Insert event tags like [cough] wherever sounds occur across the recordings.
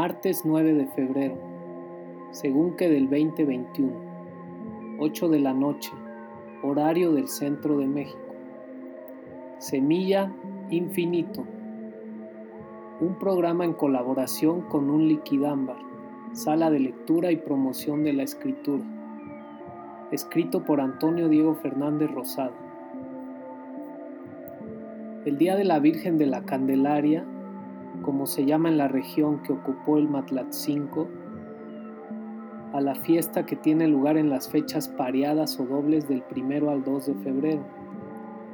Martes 9 de febrero, según que del 2021, 8 de la noche, horario del centro de México. Semilla Infinito, un programa en colaboración con un liquidámbar, sala de lectura y promoción de la escritura, escrito por Antonio Diego Fernández Rosado. El Día de la Virgen de la Candelaria como se llama en la región que ocupó el Matlatzinco, a la fiesta que tiene lugar en las fechas pareadas o dobles del primero al 2 de febrero.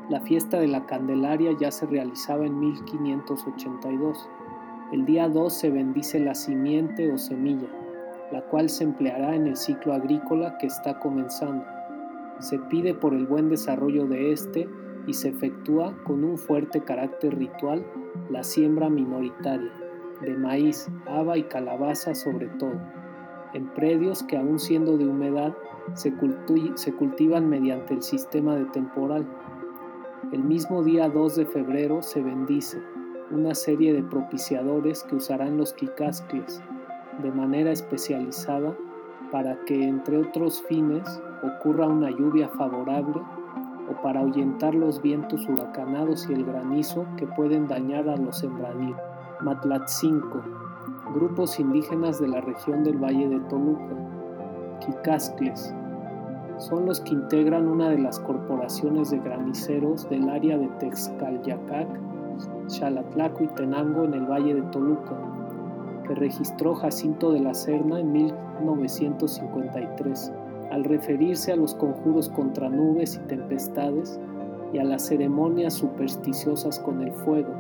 La fiesta de la Candelaria ya se realizaba en 1582. El día 2 se bendice la simiente o semilla, la cual se empleará en el ciclo agrícola que está comenzando. Se pide por el buen desarrollo de este y se efectúa con un fuerte carácter ritual la siembra minoritaria, de maíz, haba y calabaza sobre todo, en predios que aun siendo de humedad se, se cultivan mediante el sistema de temporal. El mismo día 2 de febrero se bendice una serie de propiciadores que usarán los quicascles de manera especializada para que, entre otros fines, ocurra una lluvia favorable o para ahuyentar los vientos huracanados y el granizo que pueden dañar a los sembradíos. Matlatzinco, grupos indígenas de la región del Valle de Toluca. Quicascles, son los que integran una de las corporaciones de graniceros del área de Texcalyacac, Xalatlaco y Tenango en el Valle de Toluca, que registró Jacinto de la Serna en 1953 al referirse a los conjuros contra nubes y tempestades y a las ceremonias supersticiosas con el fuego,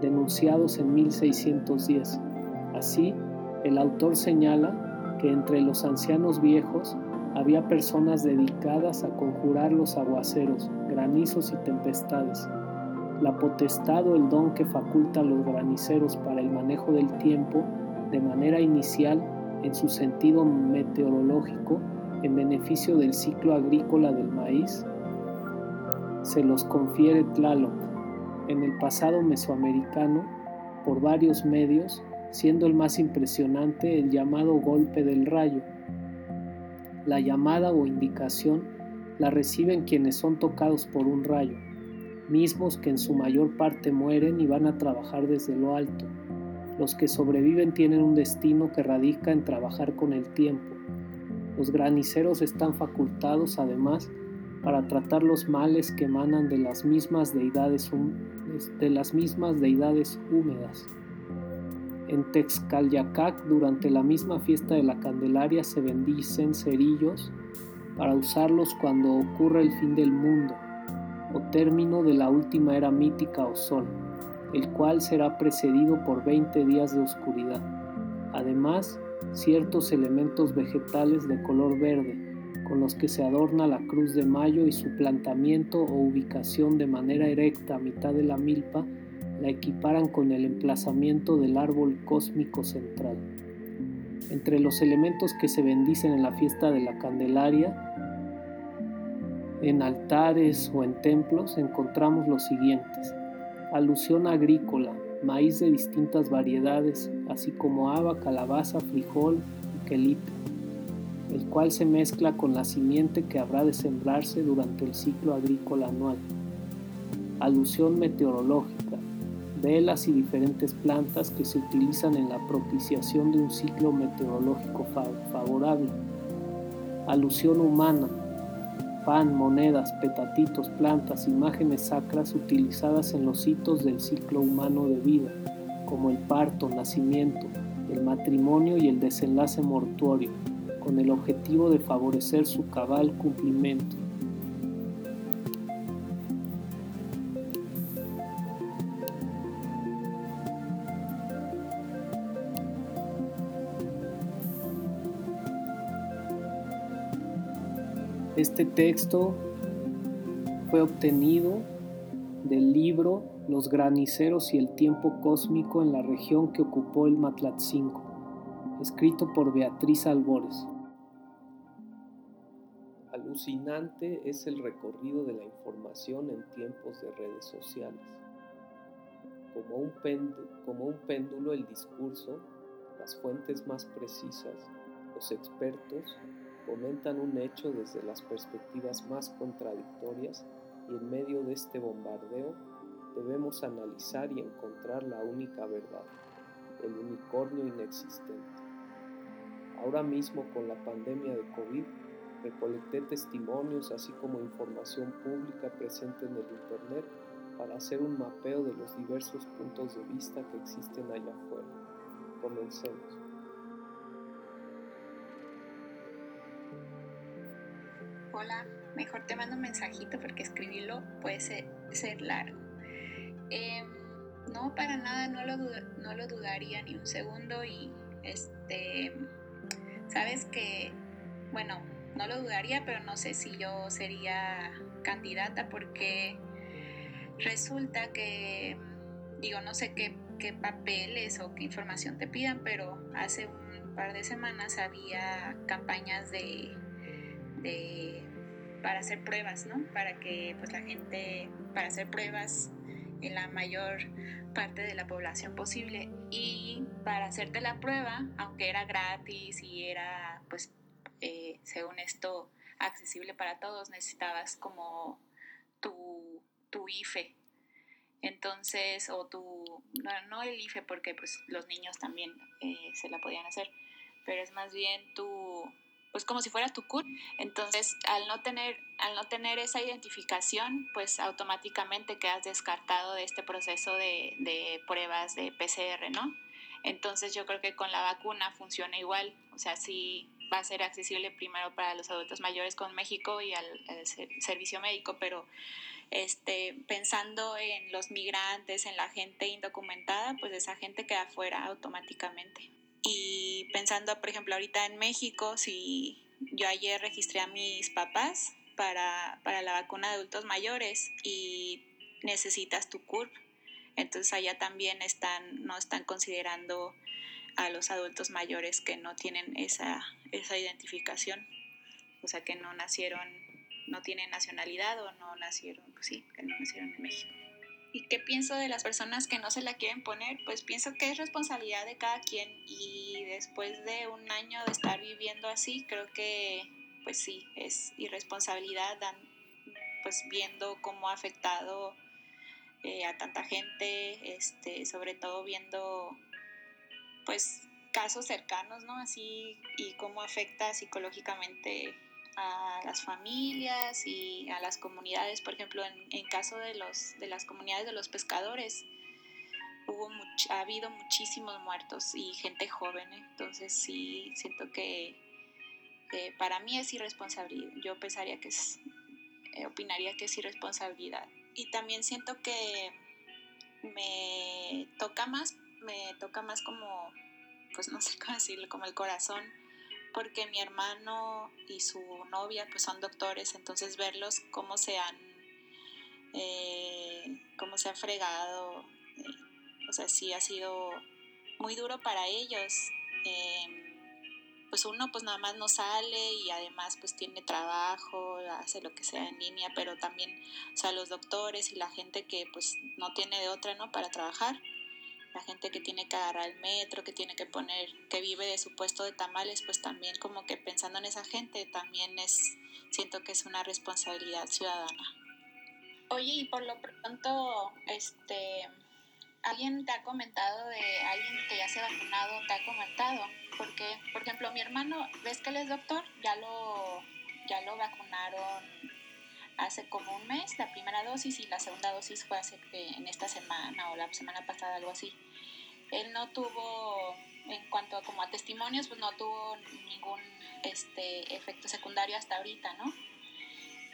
denunciados en 1610. Así, el autor señala que entre los ancianos viejos había personas dedicadas a conjurar los aguaceros, granizos y tempestades. La potestad o el don que faculta a los graniceros para el manejo del tiempo, de manera inicial en su sentido meteorológico, en beneficio del ciclo agrícola del maíz, se los confiere Tlaloc en el pasado mesoamericano por varios medios, siendo el más impresionante el llamado golpe del rayo. La llamada o indicación la reciben quienes son tocados por un rayo, mismos que en su mayor parte mueren y van a trabajar desde lo alto. Los que sobreviven tienen un destino que radica en trabajar con el tiempo los graniceros están facultados además para tratar los males que emanan de las mismas deidades, húmedas. En Texcalyacac, durante la misma fiesta de la Candelaria, se bendicen cerillos para usarlos cuando ocurra el fin del mundo o término de la última era mítica o sol, el cual será precedido por 20 días de oscuridad. Además, ciertos elementos vegetales de color verde con los que se adorna la cruz de mayo y su plantamiento o ubicación de manera erecta a mitad de la milpa la equiparan con el emplazamiento del árbol cósmico central. Entre los elementos que se bendicen en la fiesta de la Candelaria, en altares o en templos encontramos los siguientes. Alusión agrícola, maíz de distintas variedades, así como haba, calabaza, frijol y quelite, el cual se mezcla con la simiente que habrá de sembrarse durante el ciclo agrícola anual. Alusión meteorológica, velas y diferentes plantas que se utilizan en la propiciación de un ciclo meteorológico favorable. Alusión humana, pan, monedas, petatitos, plantas, imágenes sacras utilizadas en los hitos del ciclo humano de vida, como el parto, nacimiento, el matrimonio y el desenlace mortuorio, con el objetivo de favorecer su cabal cumplimiento. Este texto fue obtenido del libro Los graniceros y el tiempo cósmico en la región que ocupó el Matlatzinco, escrito por Beatriz Albores. Alucinante es el recorrido de la información en tiempos de redes sociales. Como un, péndulo, como un péndulo el discurso las fuentes más precisas, los expertos, comentan un hecho desde las perspectivas más contradictorias y en medio de este bombardeo debemos analizar y encontrar la única verdad, el unicornio inexistente. Ahora mismo con la pandemia de COVID, recolecté testimonios así como información pública presente en el Internet para hacer un mapeo de los diversos puntos de vista que existen allá afuera. Comencemos. Hola, mejor te mando un mensajito porque escribirlo puede ser, largo. Em, no, para nada, no lo, dudaría ni un segundo y este, sabes que, bueno, no lo dudaría, pero no sé si yo sería candidata porque resulta que, digo, no sé qué papeles o qué información te pidan, pero hace un par de semanas había campañas de, de para hacer pruebas, ¿no? Para que pues la gente, para hacer pruebas en la mayor parte de la población posible y para hacerte la prueba, aunque era gratis y era pues eh, según esto accesible para todos, necesitabas como tu, tu IFE. Entonces, o tu, no, el IFE porque pues los niños también eh, se la podían hacer, pero es más bien tu, pues como si fuera tu CUR. Entonces, al no tener, al no tener esa identificación, pues automáticamente quedas descartado de este proceso de, de pruebas de PCR, ¿no? Entonces yo creo que con la vacuna funciona igual, o sea, si va a ser accesible primero para los adultos mayores con México y al, servicio médico, pero este, pensando en los migrantes, en la gente indocumentada, pues esa gente queda fuera automáticamente. Y pensando, por ejemplo, ahorita en México, si yo ayer registré a mis papás para, para la vacuna de adultos mayores y necesitas tu CURP, entonces allá también están, no están considerando a los adultos mayores que no tienen esa, esa identificación, o sea, que no nacieron, no tienen nacionalidad o no nacieron, pues sí, que no nacieron en México. ¿Y qué pienso de las personas que no se la quieren poner? Pues pienso que es responsabilidad de cada quien y después de un año de estar viviendo así, creo que pues sí, es irresponsabilidad, pues viendo cómo ha afectado eh, a tanta gente, este, sobre todo viendo pues casos cercanos, ¿no? Así y cómo afecta psicológicamente a las familias y a las comunidades. Por ejemplo, en, en caso de, los, de las comunidades de los pescadores, hubo ha habido muchísimos muertos y gente joven. ¿eh? Entonces sí, siento que para mí es irresponsabilidad. Yo pensaría que es, eh, opinaría que es irresponsabilidad. Y también siento que me toca más me toca más como, pues no sé cómo decirlo, como el corazón, porque mi hermano y su novia pues son doctores, entonces verlos cómo se han, eh, cómo se ha fregado, eh, o sea, sí ha sido muy duro para ellos. Em, pues uno pues nada más no sale y además pues tiene trabajo, hace lo que sea en línea, pero también, o sea, los doctores y la gente que pues no tiene de otra, ¿no? Para trabajar, la gente que tiene que agarrar el metro, que tiene que poner, que vive de su puesto de tamales, pues también como que pensando en esa gente, también es, siento que es una responsabilidad ciudadana. Oye, y por lo pronto, este, ¿alguien te ha comentado de alguien que ya se ha vacunado, te ha comentado? Porque, por ejemplo, mi hermano, ¿ves que él es doctor? Ya lo, ya lo vacunaron hace como un mes la primera dosis y la segunda dosis fue hace en esta semana o la semana pasada, algo así. Él no tuvo, en cuanto a, como a testimonios, pues no tuvo ningún este, efecto secundario hasta ahorita, ¿no?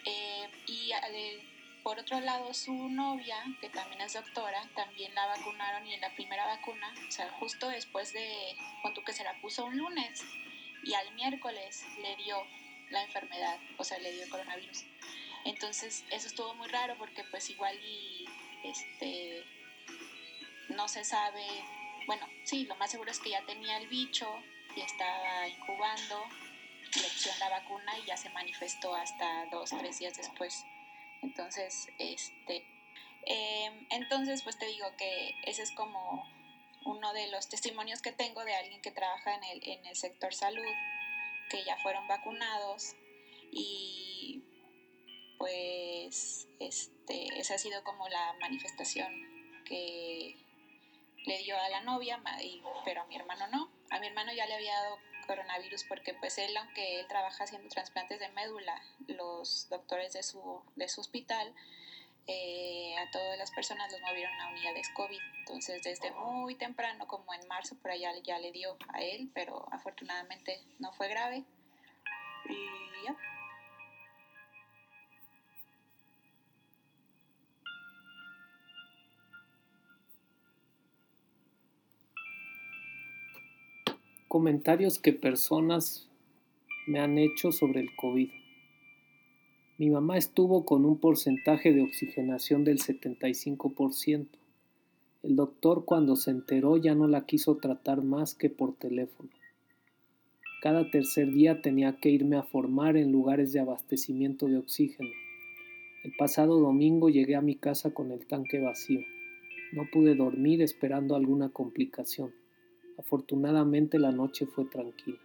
Eh, y eh, por otro lado, su novia, que también es doctora, también la vacunaron y en la primera vacuna, o sea, justo después de, cuando que se la puso un lunes y al miércoles le dio la enfermedad, o sea, le dio el coronavirus. Entonces, eso estuvo muy raro porque pues igual este no se sabe, bueno, sí, lo más seguro es que ya tenía el bicho y estaba incubando, le pusieron la vacuna y ya se manifestó hasta dos, tres días después. Entonces, este, em, entonces pues te digo que ese es como uno de los testimonios que tengo de alguien que trabaja en el, en el sector salud, que ya fueron vacunados y pues este, esa ha sido como la manifestación que le dio a la novia, pero a mi hermano no. A mi hermano ya le había dado coronavirus porque pues él, aunque él trabaja haciendo trasplantes de médula, los doctores de su, de su hospital, eh, a todas las personas los movieron a unidades COVID. Entonces desde muy temprano, como en marzo por allá ya le dio a él, pero afortunadamente no fue grave. Y ya. Comentarios que personas me han hecho sobre el COVID. Mi mamá estuvo con un porcentaje de oxigenación del 75%. El doctor cuando se enteró ya no la quiso tratar más que por teléfono. Cada tercer día tenía que irme a formar en lugares de abastecimiento de oxígeno. El pasado domingo llegué a mi casa con el tanque vacío. No pude dormir esperando alguna complicación. Afortunadamente la noche fue tranquila.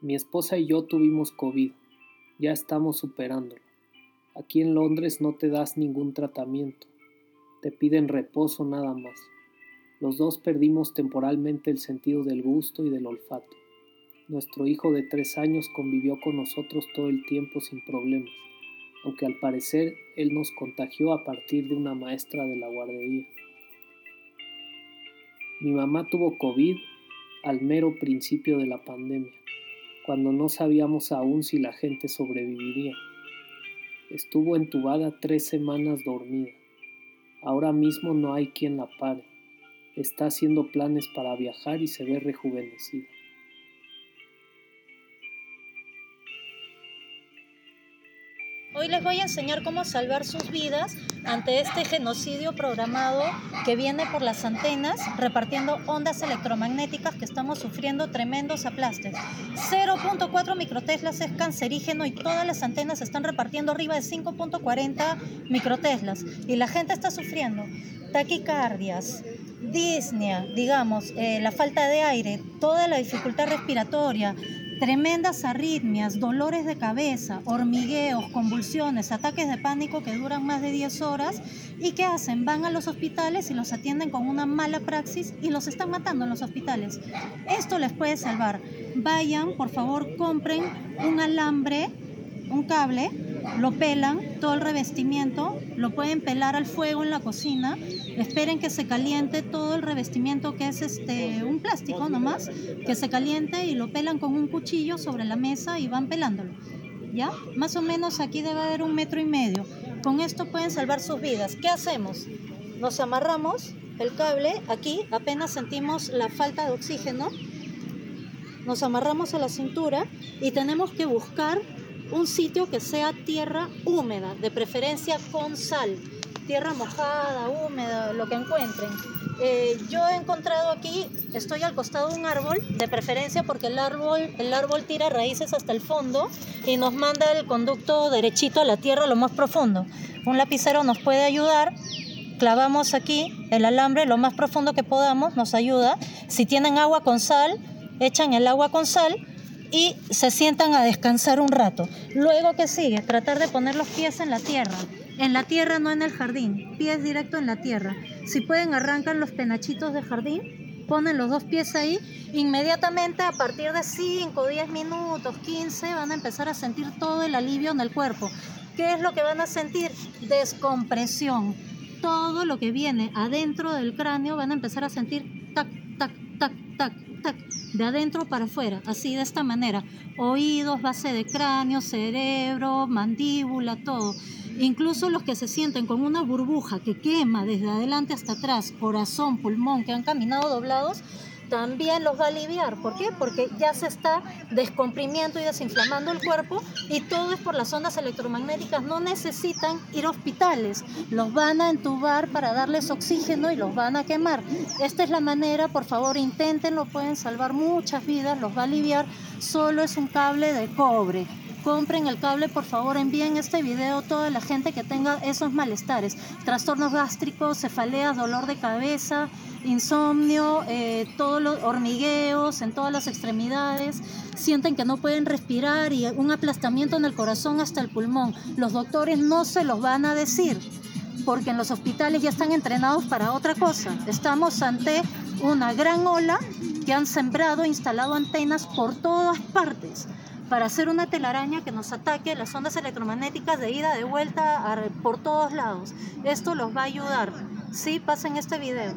Mi esposa y yo tuvimos COVID. Ya estamos superándolo. Aquí en Londres no te das ningún tratamiento. Te piden reposo nada más. Los dos perdimos temporalmente el sentido del gusto y del olfato. Nuestro hijo de tres años convivió con nosotros todo el tiempo sin problemas, aunque al parecer él nos contagió a partir de una maestra de la guardería. Mi mamá tuvo COVID al mero principio de la pandemia, cuando no sabíamos aún si la gente sobreviviría. Estuvo entubada tres semanas dormida. Ahora mismo no hay quien la pare. Está haciendo planes para viajar y se ve rejuvenecida. Les voy a enseñar cómo salvar sus vidas ante este genocidio programado que viene por las antenas repartiendo ondas electromagnéticas que estamos sufriendo tremendos aplastes. 0.4 microteslas es cancerígeno y todas las antenas están repartiendo arriba de 5.40 microteslas y la gente está sufriendo taquicardias, disnea, digamos, eh, la falta de aire, toda la dificultad respiratoria, tremendas arritmias, dolores de cabeza, hormigueos, convulsiones, ataques de pánico que duran más de 10 horas y ¿qué hacen? Van a los hospitales y los atienden con una mala praxis y los están matando en los hospitales. Esto les puede salvar. Vayan, por favor, compren un alambre, un cable lo pelan, todo el revestimiento, lo pueden pelar al fuego en la cocina, esperen que se caliente todo el revestimiento que es este un plástico nomás, que se caliente y lo pelan con un cuchillo sobre la mesa y van pelándolo. ¿Ya? Más o menos aquí debe haber un metro y medio. Con esto pueden salvar sus vidas. ¿Qué hacemos? Nos amarramos el cable aquí, apenas sentimos la falta de oxígeno, nos amarramos a la cintura y tenemos que buscar un sitio que sea tierra húmeda, de preferencia con sal, tierra mojada, húmeda, lo que encuentren. Eh, yo he encontrado aquí, estoy al costado de un árbol, de preferencia porque el árbol, el árbol tira raíces hasta el fondo y nos manda el conducto derechito a la tierra lo más profundo. Un lapicero nos puede ayudar, clavamos aquí el alambre lo más profundo que podamos, nos ayuda. Si tienen agua con sal, echan el agua con sal y se sientan a descansar un rato. Luego, que sigue? Tratar de poner los pies en la tierra. En la tierra, no en el jardín. Pies directo en la tierra. Si pueden, arrancan los penachitos del jardín, ponen los dos pies ahí. Inmediatamente, a partir de 5, 10 minutos, 15, van a empezar a sentir todo el alivio en el cuerpo. ¿Qué es lo que van a sentir? Descompresión. Todo lo que viene adentro del cráneo van a empezar a sentir tac, tac, tac, tac, de adentro para afuera, así de esta manera. Oídos, base de cráneo, cerebro, mandíbula, todo. Incluso los que se sienten con una burbuja que quema desde adelante hasta atrás, corazón, pulmón, que han caminado doblados, también los va a aliviar. ¿Por qué? Porque ya se está descomprimiendo y desinflamando el cuerpo y todo es por las ondas electromagnéticas. No necesitan ir a hospitales, los van a entubar para darles oxígeno y los van a quemar. Esta es la manera, por favor, inténtenlo, pueden salvar muchas vidas, los va a aliviar. Solo es un cable de cobre compren el cable, por favor envíen este video a toda la gente que tenga esos malestares, trastornos gástricos, cefaleas, dolor de cabeza, insomnio, eh, todos los hormigueos en todas las extremidades, sienten que no pueden respirar y un aplastamiento en el corazón hasta el pulmón. Los doctores no se los van a decir porque en los hospitales ya están entrenados para otra cosa. Estamos ante una gran ola que han sembrado instalado antenas por todas partes para hacer una telaraña que nos ataque las ondas electromagnéticas de ida, de vuelta, por todos lados. Esto los va a ayudar. Sí, pasen este video.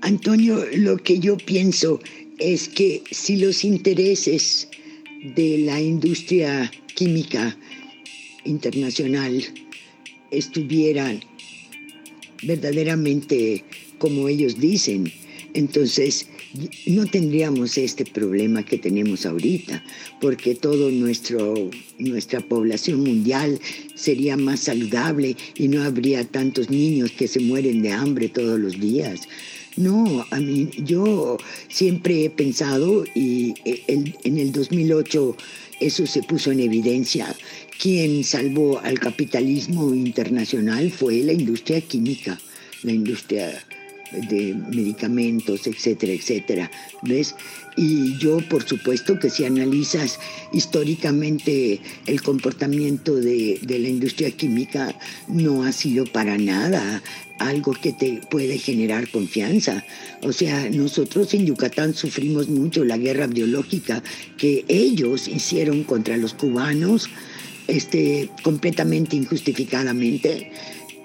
Antonio, lo que yo pienso es que si los intereses de la industria química internacional estuvieran verdaderamente como ellos dicen, entonces no tendríamos este problema que tenemos ahorita, porque toda nuestra población mundial sería más saludable y no habría tantos niños que se mueren de hambre todos los días. No, a mí, yo siempre he pensado, y en el 2008 eso se puso en evidencia, quien salvó al capitalismo internacional fue la industria química, la industria de medicamentos, etcétera, etcétera. ¿Ves? Y yo, por supuesto, que si analizas históricamente el comportamiento de, de, la industria química, no ha sido para nada algo que te puede generar confianza. O sea, nosotros en Yucatán sufrimos mucho la guerra biológica que ellos hicieron contra los cubanos, este, completamente injustificadamente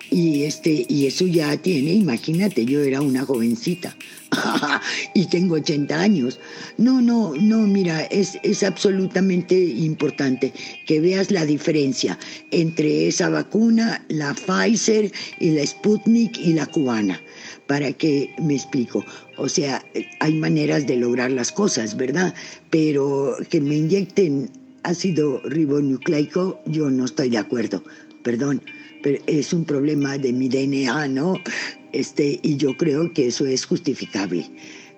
y, este, y eso ya tiene, imagínate, yo era una jovencita [laughs] y tengo 80 años. No, no, no, mira, es, es absolutamente importante que veas la diferencia entre esa vacuna, la Pfizer y la Sputnik y la cubana para que me explico. O sea, hay maneras de lograr las cosas, ¿verdad? Pero que me inyecten ácido ribonucleico, yo no estoy de acuerdo. Perdón pero es un problema de mi DNA, ¿no? Este, y yo creo que eso es justificable.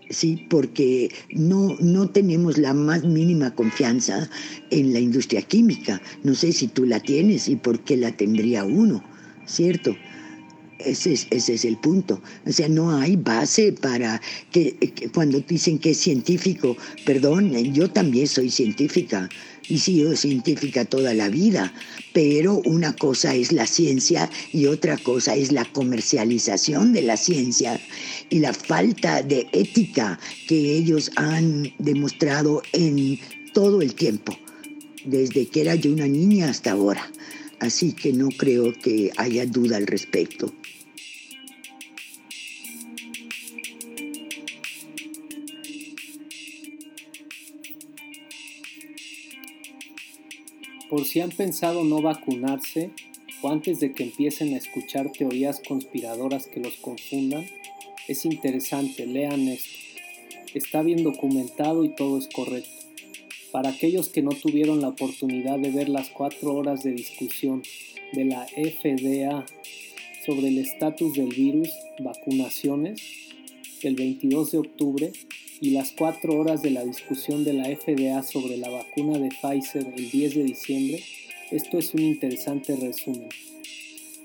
Sí, porque no, no tenemos la más mínima confianza en la industria química. No sé si tú la tienes y por qué la tendría uno, ¿cierto? Ese es, ese es el punto. O sea, no hay base para que, que, cuando dicen que es científico, perdón, yo también soy científica, y sido científica toda la vida, pero una cosa es la ciencia y otra cosa es la comercialización de la ciencia y la falta de ética que ellos han demostrado en todo el tiempo, desde que era yo una niña hasta ahora. Así que no creo que haya duda al respecto. Por si han pensado no vacunarse o antes de que empiecen a escuchar teorías conspiradoras que los confundan, es interesante, lean esto. Está bien documentado y todo es correcto. Para aquellos que no tuvieron la oportunidad de ver las cuatro horas de discusión de la FDA sobre el estatus del virus, vacunaciones, el 22 de octubre, y las cuatro horas de la discusión de la FDA sobre la vacuna de Pfizer el 10 de diciembre, esto es un interesante resumen.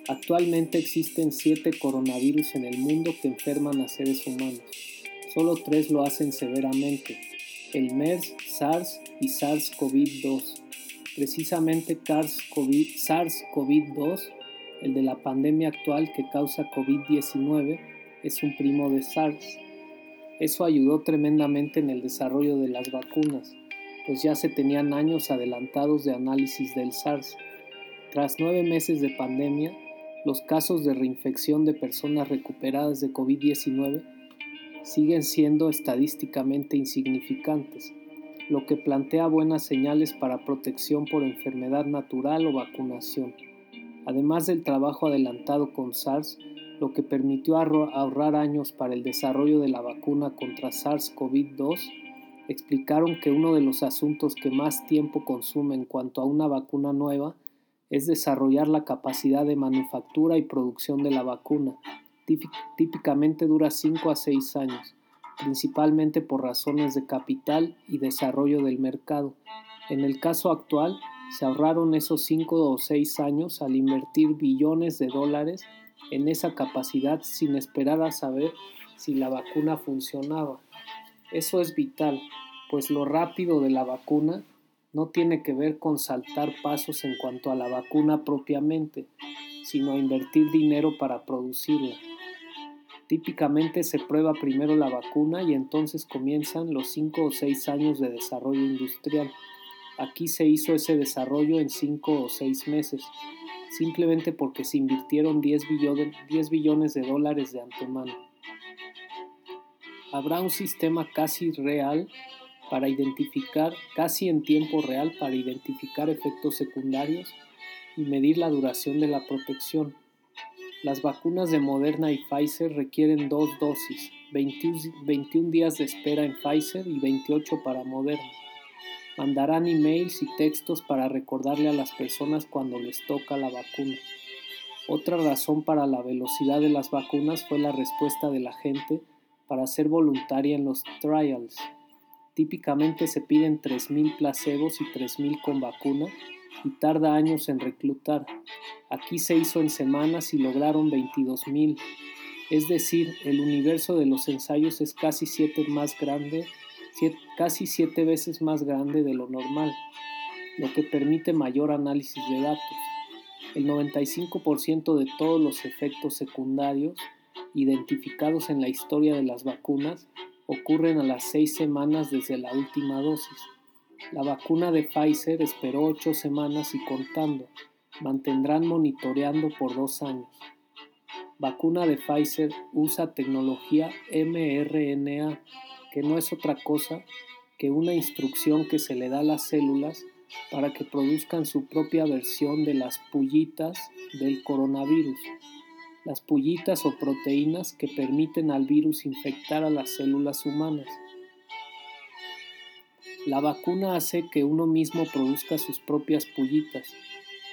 Actualmente existen siete coronavirus en el mundo que enferman a seres humanos. Solo tres lo hacen severamente, el MERS, SARS y SARS-CoV-2. Precisamente SARS-CoV-2, el de la pandemia actual que causa COVID-19, es un primo de SARS. Eso ayudó tremendamente en el desarrollo de las vacunas, pues ya se tenían años adelantados de análisis del SARS. Tras nueve meses de pandemia, los casos de reinfección de personas recuperadas de COVID-19 siguen siendo estadísticamente insignificantes, lo que plantea buenas señales para protección por enfermedad natural o vacunación. Además del trabajo adelantado con SARS, lo que permitió ahorrar años para el desarrollo de la vacuna contra SARS-CoV-2, explicaron que uno de los asuntos que más tiempo consume en cuanto a una vacuna nueva es desarrollar la capacidad de manufactura y producción de la vacuna. Típicamente dura 5 a 6 años, principalmente por razones de capital y desarrollo del mercado. En el caso actual, se ahorraron esos 5 o 6 años al invertir billones de dólares en esa capacidad sin esperar a saber si la vacuna funcionaba. Eso es vital, pues lo rápido de la vacuna no tiene que ver con saltar pasos en cuanto a la vacuna propiamente, sino a invertir dinero para producirla. Típicamente se prueba primero la vacuna y entonces comienzan los 5 o 6 años de desarrollo industrial. Aquí se hizo ese desarrollo en 5 o 6 meses, simplemente porque se invirtieron 10 billones, 10 billones de dólares de antemano. Habrá un sistema casi real para identificar, casi en tiempo real, para identificar efectos secundarios y medir la duración de la protección. Las vacunas de Moderna y Pfizer requieren dos dosis, 21 días de espera en Pfizer y 28 para Moderna. Mandarán emails y textos para recordarle a las personas cuando les toca la vacuna. Otra razón para la velocidad de las vacunas fue la respuesta de la gente para ser voluntaria en los trials. Típicamente se piden 3.000 placebos y 3.000 con vacuna y tarda años en reclutar. Aquí se hizo en semanas y lograron 22.000. Es decir, el universo de los ensayos es casi siete más grande, casi siete veces más grande de lo normal, lo que permite mayor análisis de datos. El 95% de todos los efectos secundarios identificados en la historia de las vacunas ocurren a las seis semanas desde la última dosis. La vacuna de Pfizer esperó ocho semanas y contando. Mantendrán monitoreando por dos años. Vacuna de Pfizer usa tecnología mRNA, que no es otra cosa que una instrucción que se le da a las células para que produzcan su propia versión de las pullitas del coronavirus las pullitas o proteínas que permiten al virus infectar a las células humanas. La vacuna hace que uno mismo produzca sus propias pullitas,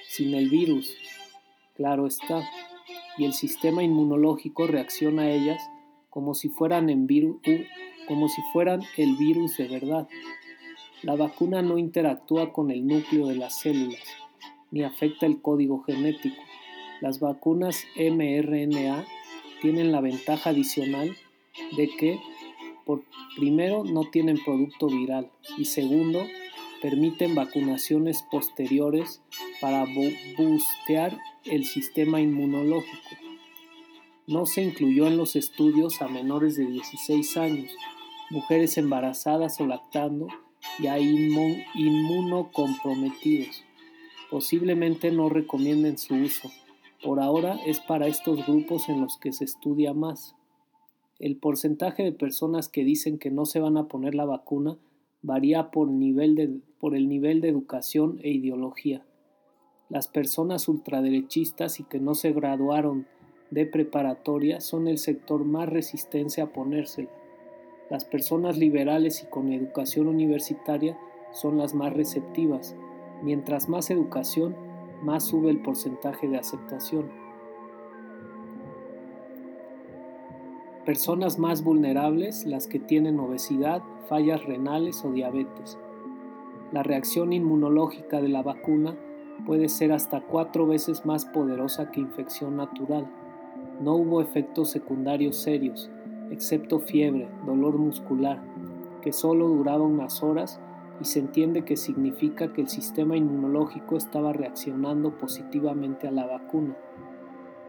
sin el virus, claro está, y el sistema inmunológico reacciona a ellas como si fueran, en como si fueran el virus de verdad. La vacuna no interactúa con el núcleo de las células, ni afecta el código genético las vacunas mRNA tienen la ventaja adicional de que, por, primero, no tienen producto viral y segundo, permiten vacunaciones posteriores para boostear el sistema inmunológico. No se incluyó en los estudios a menores de 16 años, mujeres embarazadas o lactando y a inmunocomprometidos. Posiblemente no recomienden su uso. Por ahora es para estos grupos en los que se estudia más. El porcentaje de personas que dicen que no se van a poner la vacuna varía por, nivel de, por el nivel de educación e ideología. Las personas ultraderechistas y que no se graduaron de preparatoria son el sector más resistente a ponérsela. Las personas liberales y con educación universitaria son las más receptivas. Mientras más educación, más sube el porcentaje de aceptación. Personas más vulnerables, las que tienen obesidad, fallas renales o diabetes. La reacción inmunológica de la vacuna puede ser hasta cuatro veces más poderosa que infección natural. No hubo efectos secundarios serios, excepto fiebre, dolor muscular, que solo duraba unas horas y se entiende que significa que el sistema inmunológico estaba reaccionando positivamente a la vacuna.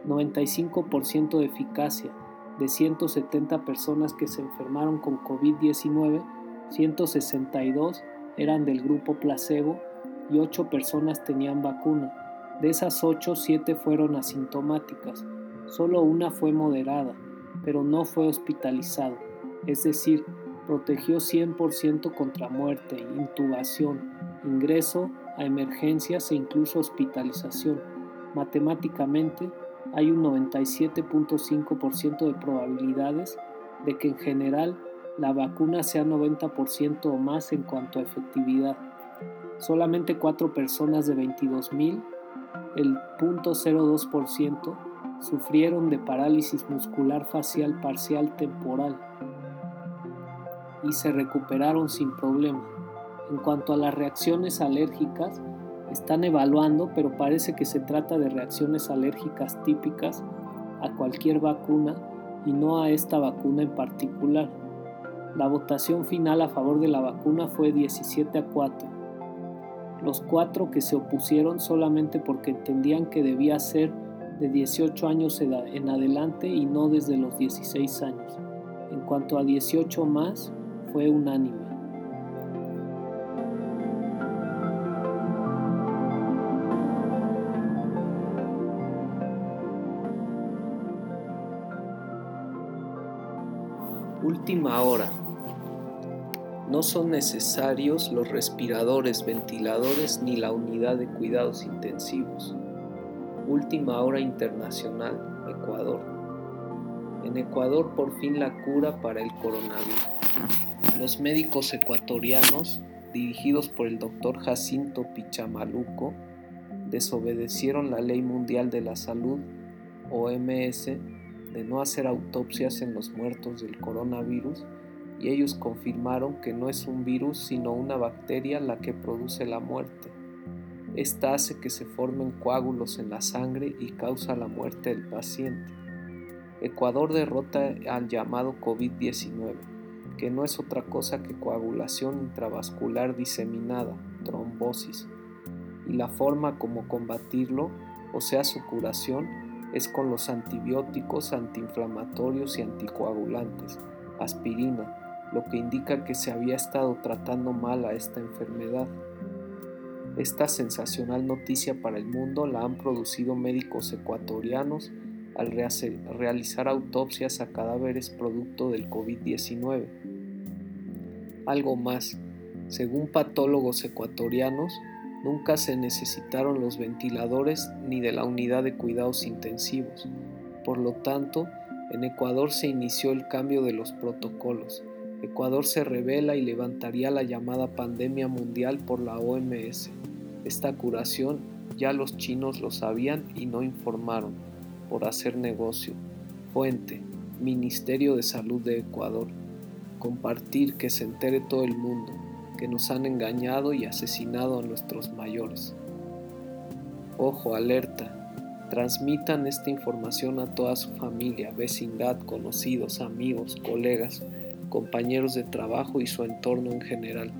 95% de eficacia. De 170 personas que se enfermaron con COVID-19, 162 eran del grupo placebo y 8 personas tenían vacuna. De esas 8, 7 fueron asintomáticas. Solo una fue moderada, pero no fue hospitalizado. Es decir, protegió 100% contra muerte, intubación, ingreso a emergencias e incluso hospitalización. Matemáticamente, hay un 97.5% de probabilidades de que en general la vacuna sea 90% o más en cuanto a efectividad. Solamente 4 personas de 22.000 el 0.02% sufrieron de parálisis muscular facial parcial temporal y se recuperaron sin problema. En cuanto a las reacciones alérgicas, están evaluando, pero parece que se trata de reacciones alérgicas típicas a cualquier vacuna y no a esta vacuna en particular. La votación final a favor de la vacuna fue 17 a 4. Los cuatro que se opusieron solamente porque entendían que debía ser de 18 años en adelante y no desde los 16 años. En cuanto a 18 más, fue unánime. Última hora. No son necesarios los respiradores, ventiladores ni la unidad de cuidados intensivos. Última hora internacional, Ecuador. En Ecuador por fin la cura para el coronavirus. Los médicos ecuatorianos, dirigidos por el doctor Jacinto Pichamaluco, desobedecieron la Ley Mundial de la Salud, OMS, de no hacer autopsias en los muertos del coronavirus y ellos confirmaron que no es un virus sino una bacteria la que produce la muerte. Esta hace que se formen coágulos en la sangre y causa la muerte del paciente. Ecuador derrota al llamado COVID-19, que no es otra cosa que coagulación intravascular diseminada, trombosis, y la forma como combatirlo, o sea su curación, es con los antibióticos, antiinflamatorios y anticoagulantes, aspirina, lo que indica que se había estado tratando mal a esta enfermedad. Esta sensacional noticia para el mundo la han producido médicos ecuatorianos al realizar autopsias a cadáveres producto del COVID-19. Algo más, según patólogos ecuatorianos, nunca se necesitaron los ventiladores ni de la unidad de cuidados intensivos. Por lo tanto, en Ecuador se inició el cambio de los protocolos. Ecuador se revela y levantaría la llamada pandemia mundial por la OMS. Esta curación ya los chinos lo sabían y no informaron por hacer negocio. Fuente, Ministerio de Salud de Ecuador. Compartir que se entere todo el mundo que nos han engañado y asesinado a nuestros mayores. Ojo, alerta. Transmitan esta información a toda su familia, vecindad, conocidos, amigos, colegas, compañeros de trabajo y su entorno en general.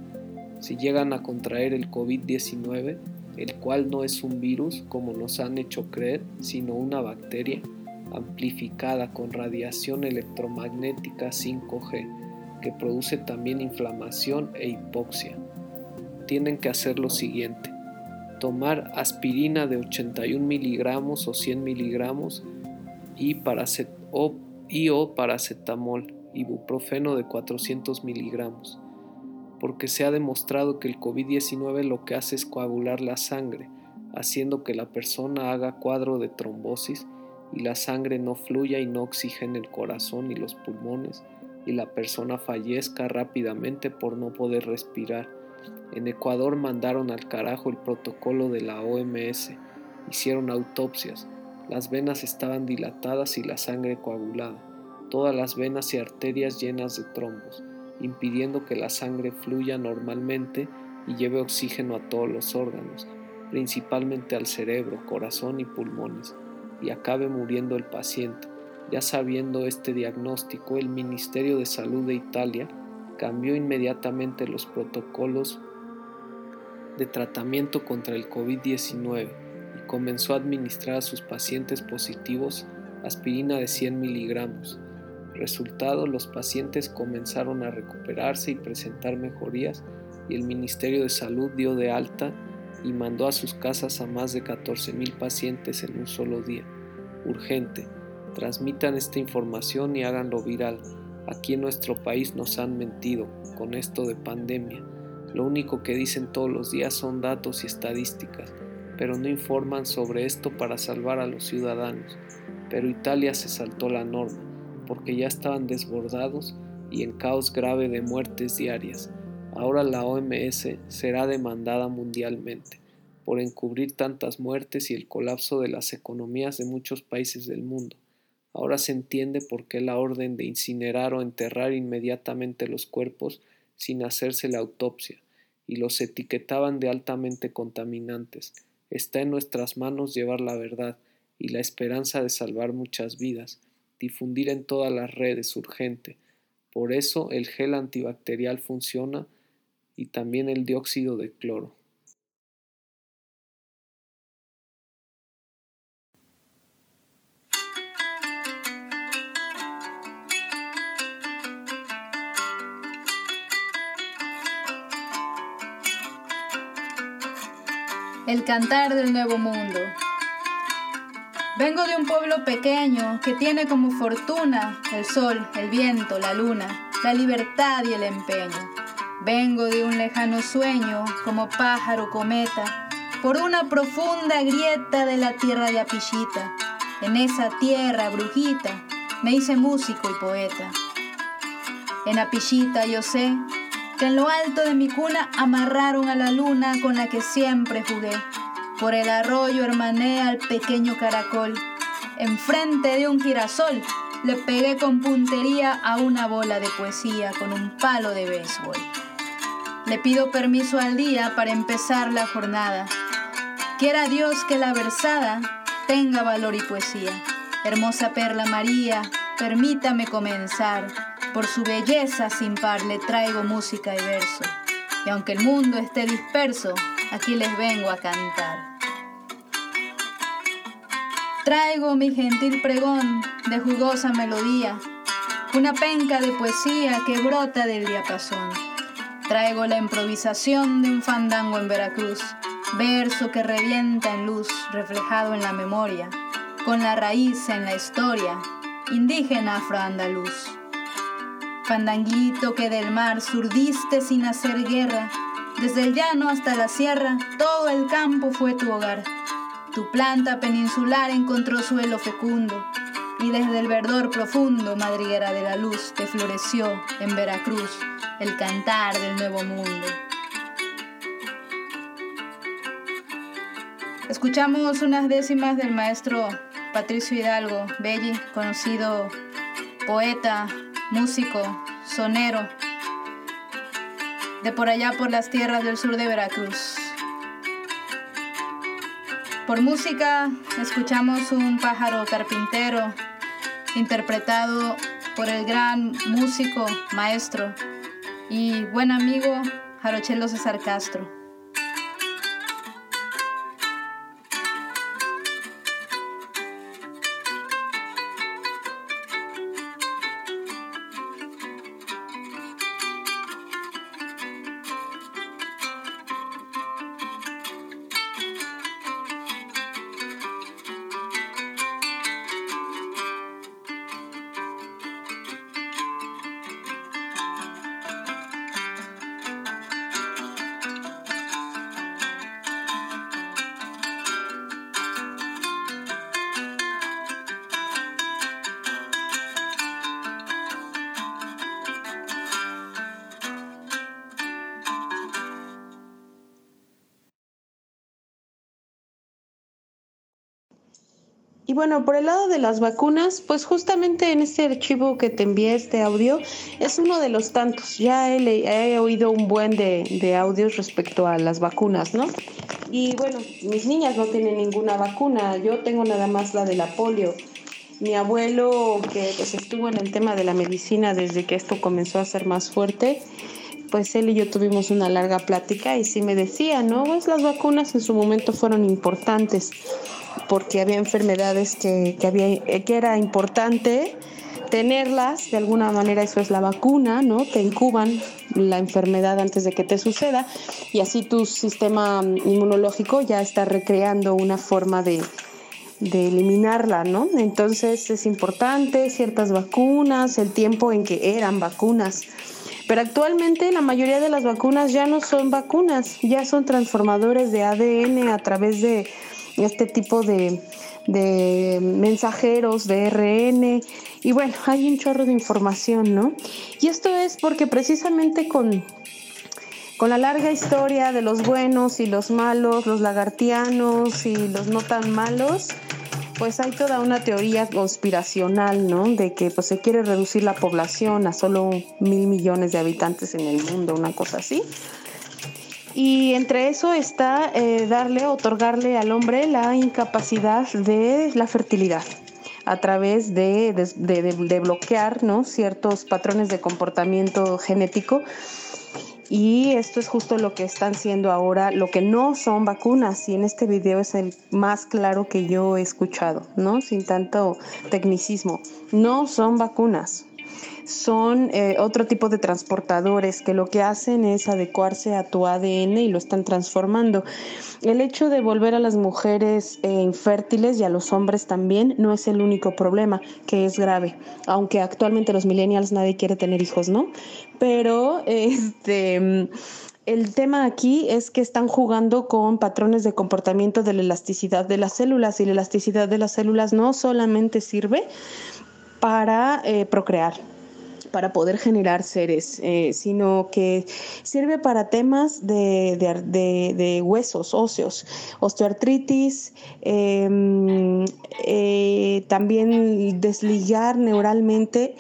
Si llegan a contraer el COVID-19, el cual no es un virus como nos han hecho creer, sino una bacteria amplificada con radiación electromagnética 5G, que produce también inflamación e hipoxia. Tienen que hacer lo siguiente. Tomar aspirina de 81 miligramos o 100 miligramos y, y o paracetamol ibuprofeno de 400 miligramos, porque se ha demostrado que el COVID-19 lo que hace es coagular la sangre, haciendo que la persona haga cuadro de trombosis y la sangre no fluya y no oxigene el corazón y los pulmones y la persona fallezca rápidamente por no poder respirar. En Ecuador mandaron al carajo el protocolo de la OMS, hicieron autopsias, las venas estaban dilatadas y la sangre coagulada todas las venas y arterias llenas de trombos, impidiendo que la sangre fluya normalmente y lleve oxígeno a todos los órganos, principalmente al cerebro, corazón y pulmones, y acabe muriendo el paciente. Ya sabiendo este diagnóstico, el Ministerio de Salud de Italia cambió inmediatamente los protocolos de tratamiento contra el COVID-19 y comenzó a administrar a sus pacientes positivos aspirina de 100 miligramos Resultado, los pacientes comenzaron a recuperarse y presentar mejorías y el Ministerio de Salud dio de alta y mandó a sus casas a más de 14.000 pacientes en un solo día. Urgente, transmitan esta información y háganlo viral. Aquí en nuestro país nos han mentido con esto de pandemia. Lo único que dicen todos los días son datos y estadísticas, pero no informan sobre esto para salvar a los ciudadanos. Pero Italia se saltó la norma porque ya estaban desbordados y en caos grave de muertes diarias. Ahora la OMS será demandada mundialmente. por encubrir tantas muertes y el colapso de las economías de muchos países del mundo. Ahora se entiende por qué la orden de incinerar o enterrar inmediatamente los cuerpos sin hacerse la autopsia, y los etiquetaban de altamente contaminantes. Está en nuestras manos llevar la verdad y la esperanza de salvar muchas vidas, difundir en todas las redes urgente. Por eso el gel antibacterial funciona y también el dióxido de cloro. El cantar del nuevo mundo. Vengo de un pueblo pequeño que tiene como fortuna el sol, el viento, la luna, la libertad y el empeño. Vengo de un lejano sueño como pájaro cometa por una profunda grieta de la tierra de Apillita. En esa tierra brujita me hice músico y poeta. En Apillita yo sé que en lo alto de mi cuna amarraron a la luna con la que siempre jugué. Por el arroyo hermané al pequeño caracol. Enfrente de un girasol le pegué con puntería a una bola de poesía con un palo de béisbol. Le pido permiso al día para empezar la jornada. Quiera Dios que la versada tenga valor y poesía. Hermosa perla María, permítame comenzar por su belleza sin par le traigo música y verso. Y aunque el mundo esté disperso, aquí les vengo a cantar. Traigo mi gentil pregón de jugosa melodía, una penca de poesía que brota del diapasón. Traigo la improvisación de un fandango en Veracruz, verso que revienta en luz, reflejado en la memoria, con la raíz en la historia, indígena afroandaluz. Fandanguito que del mar surdiste sin hacer guerra, desde el llano hasta la sierra, todo el campo fue tu hogar. Tu planta peninsular encontró suelo fecundo, y desde el verdor profundo, madriguera de la luz, te floreció en Veracruz el cantar del nuevo mundo. Escuchamos unas décimas del maestro Patricio Hidalgo, Belli, conocido poeta, músico, sonero, de por allá por las tierras del sur de Veracruz. Por música escuchamos un pájaro carpintero interpretado por el gran músico, maestro y buen amigo Jarochelo César Castro. Y bueno, por el lado de las vacunas, pues justamente en este archivo que te envié este audio es uno de los tantos. Ya he, oído un buen de, de, audios respecto a las vacunas, ¿no? Y bueno, mis niñas no tienen ninguna vacuna, yo tengo nada más la de la polio. Mi abuelo, que pues estuvo en el tema de la medicina desde que esto comenzó a ser más fuerte, pues él y yo tuvimos una larga plática y sí me decía, ¿no? Pues las vacunas en su momento fueron importantes porque había enfermedades que, que, había, que era importante tenerlas, de alguna manera eso es la vacuna, ¿no? Te incuban la enfermedad antes de que te suceda y así tu sistema inmunológico ya está recreando una forma de, de eliminarla, ¿no? Entonces es importante ciertas vacunas, el tiempo en que eran vacunas. Pero actualmente la mayoría de las vacunas ya no son vacunas, ya son transformadores de ADN a través de este tipo de, mensajeros de RN y bueno, hay un chorro de información, ¿no? Y esto es porque precisamente con, con la larga historia de los buenos y los malos, los lagartianos y los no tan malos, pues hay toda una teoría conspiracional, ¿no? De que pues se quiere reducir la población a solo mil millones de habitantes en el mundo, una cosa así. Y entre eso está eh, darle, otorgarle al hombre la incapacidad de la fertilidad a través de, de bloquear ¿no? ciertos patrones de comportamiento genético y esto es justo lo que están siendo ahora, lo que no son vacunas. Y en este video es el más claro que yo he escuchado, ¿no? Sin tanto tecnicismo. No son vacunas son eh, otro tipo de transportadores que lo que hacen es adecuarse a tu ADN y lo están transformando. El hecho de volver a las mujeres eh, infértiles y a los hombres también no es el único problema, que es grave, aunque actualmente los millennials nadie quiere tener hijos, ¿no? Pero [laughs] este el tema aquí es que están jugando con patrones de comportamiento de la elasticidad de las células y la elasticidad de las células no solamente sirve para eh, procrear, para poder generar seres, eh, sino que sirve para temas de, huesos, óseos, osteoartritis, em, eh, también desligar neuralmente,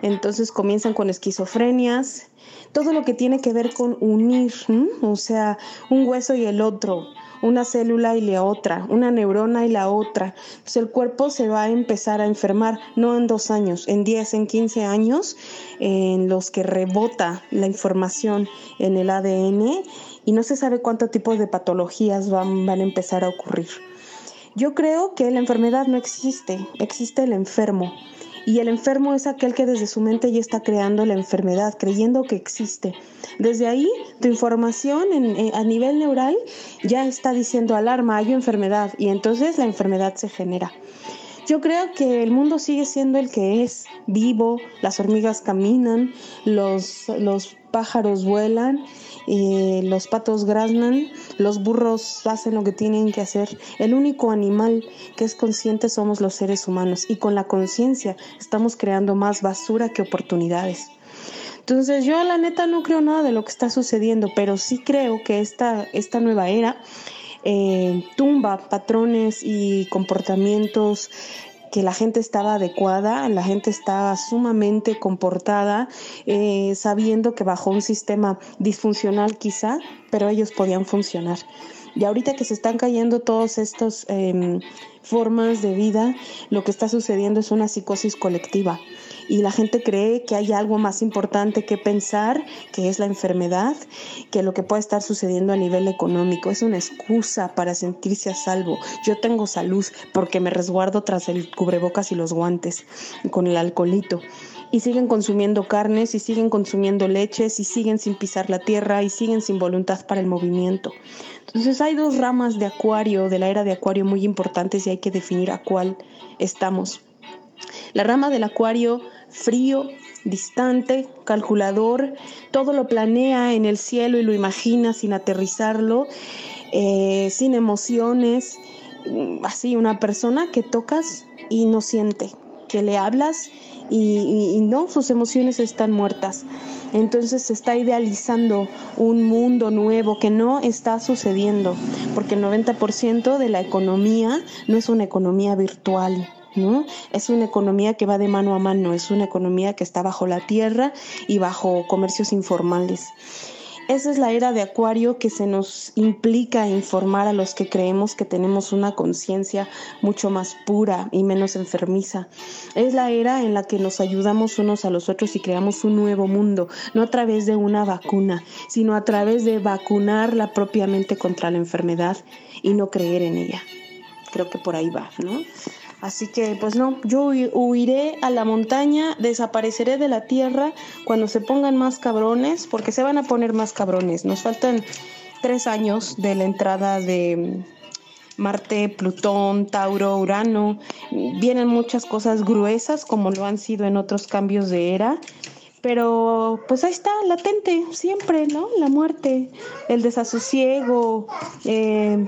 entonces comienzan con esquizofrenias, todo lo que tiene que ver con unir, o sea, un hueso y el otro, una célula y la otra, una neurona y la otra. Entonces el cuerpo se va a empezar a enfermar, no en dos años, en 10, en 15 años, en los que rebota la información en el ADN y no se sabe cuánto tipo de patologías van, van a empezar a ocurrir. Yo creo que la enfermedad no existe, existe el enfermo. Y el enfermo es aquel que desde su mente ya está creando la enfermedad, creyendo que existe. Desde ahí, tu información a nivel neural ya está diciendo alarma, hay enfermedad, y entonces la enfermedad se genera. Yo creo que el mundo sigue siendo el que es, vivo, las hormigas caminan, los, los pájaros vuelan, eh, los patos graznan, los burros hacen lo que tienen que hacer. El único animal que es consciente somos los seres humanos y con la conciencia estamos creando más basura que oportunidades. Entonces yo la neta no creo nada de lo que está sucediendo, pero sí creo que esta, esta nueva era eh, tumba patrones y comportamientos que la gente estaba adecuada, la gente estaba sumamente comportada, eh, sabiendo que bajo un sistema disfuncional quizá, pero ellos podían funcionar. Y ahorita que se están cayendo todas estas em, formas de vida, lo que está sucediendo es una psicosis colectiva y la gente cree que hay algo más importante que pensar, que es la enfermedad, que lo que puede estar sucediendo a nivel económico. Es una excusa para sentirse a salvo. Yo tengo salud porque me resguardo tras el cubrebocas y los guantes con el alcoholito y siguen consumiendo carnes y siguen consumiendo leches y siguen sin pisar la tierra y siguen sin voluntad para el movimiento. Entonces hay dos ramas de acuario, de la era de acuario muy importantes y hay que definir a cuál estamos. La rama del acuario frío, distante, calculador, todo lo planea en el cielo y lo imagina sin aterrizarlo, eh, sin emociones, mm, así una persona que tocas y no siente, que le hablas y, y, no, sus emociones están muertas. Entonces se está idealizando un mundo nuevo que no está sucediendo, porque el 90% de la economía no es una economía virtual, es una economía que va de mano a mano, es una economía que está bajo la tierra y bajo comercios informales. Esa es la era de Acuario que se nos implica informar a los que creemos que tenemos una conciencia mucho más pura y menos enfermiza. Es la era en la que nos ayudamos unos a los otros y creamos un nuevo mundo, no a través de una vacuna, sino a través de vacunarla propiamente contra la enfermedad y no creer en ella. Creo que por ahí va, ¿no? Así que pues no, yo huiré a la montaña, desapareceré de la tierra cuando se pongan más cabrones, porque se van a poner más cabrones. Nos faltan tres años de la entrada de Marte, Plutón, Tauro, Urano. Vienen muchas cosas gruesas como lo han sido en otros cambios de era. Pero pues ahí está, latente, siempre, ¿no? La muerte, el desasosiego. Eh,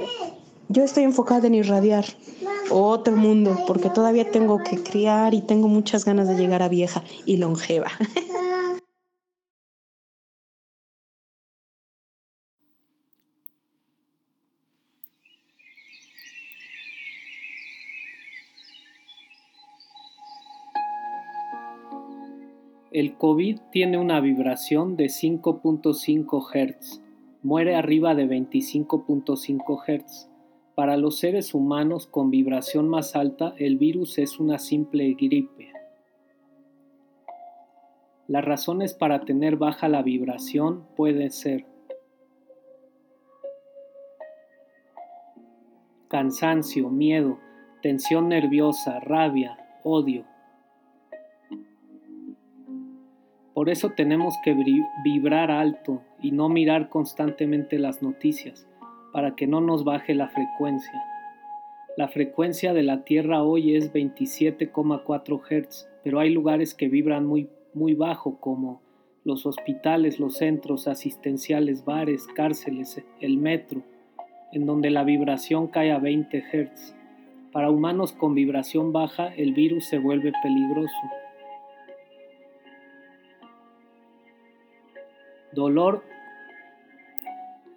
yo estoy enfocada en irradiar otro mundo, porque todavía tengo que criar y tengo muchas ganas de llegar a vieja y longeva. El COVID tiene una vibración de 5.5 Hz. Muere arriba de 25.5 Hz. Para los seres humanos con vibración más alta, el virus es una simple gripe. Las razones para tener baja la vibración pueden ser cansancio, miedo, tensión nerviosa, rabia, odio, Por eso tenemos que vibrar alto y no mirar constantemente las noticias, para que no nos baje la frecuencia. La frecuencia de la Tierra hoy es 27,4 Hz, pero hay lugares que vibran muy, muy bajo como los hospitales, los centros asistenciales, bares, cárceles, el metro, en donde la vibración cae a 20 Hz. Para humanos con vibración baja el virus se vuelve peligroso. Dolor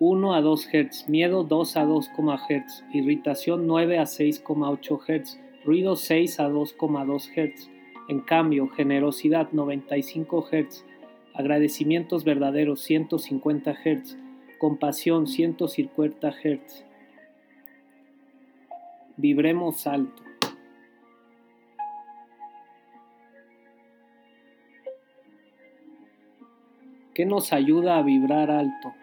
1 a 2 Hz, miedo 2 a 2, Hz, irritación 9 a 6,8 Hz, ruido 6 a 2,2 Hz. En cambio, generosidad 95 Hz, agradecimientos verdaderos 150 Hz, compasión 150 Hz. Vibremos alto. ¿Qué nos ayuda a vibrar alto?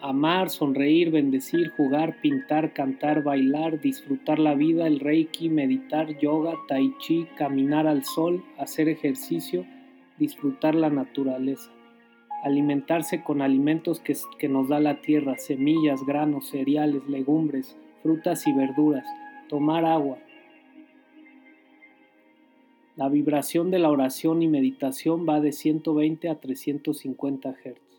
Amar, sonreír, bendecir, jugar, pintar, cantar, bailar, disfrutar la vida, el reiki, meditar, yoga, tai chi, caminar al sol, hacer ejercicio, disfrutar la naturaleza, alimentarse con alimentos que, que nos da la tierra, semillas, granos, cereales, legumbres, frutas y verduras, tomar agua, la vibración de la oración y meditación va de 120 a 350 Hz.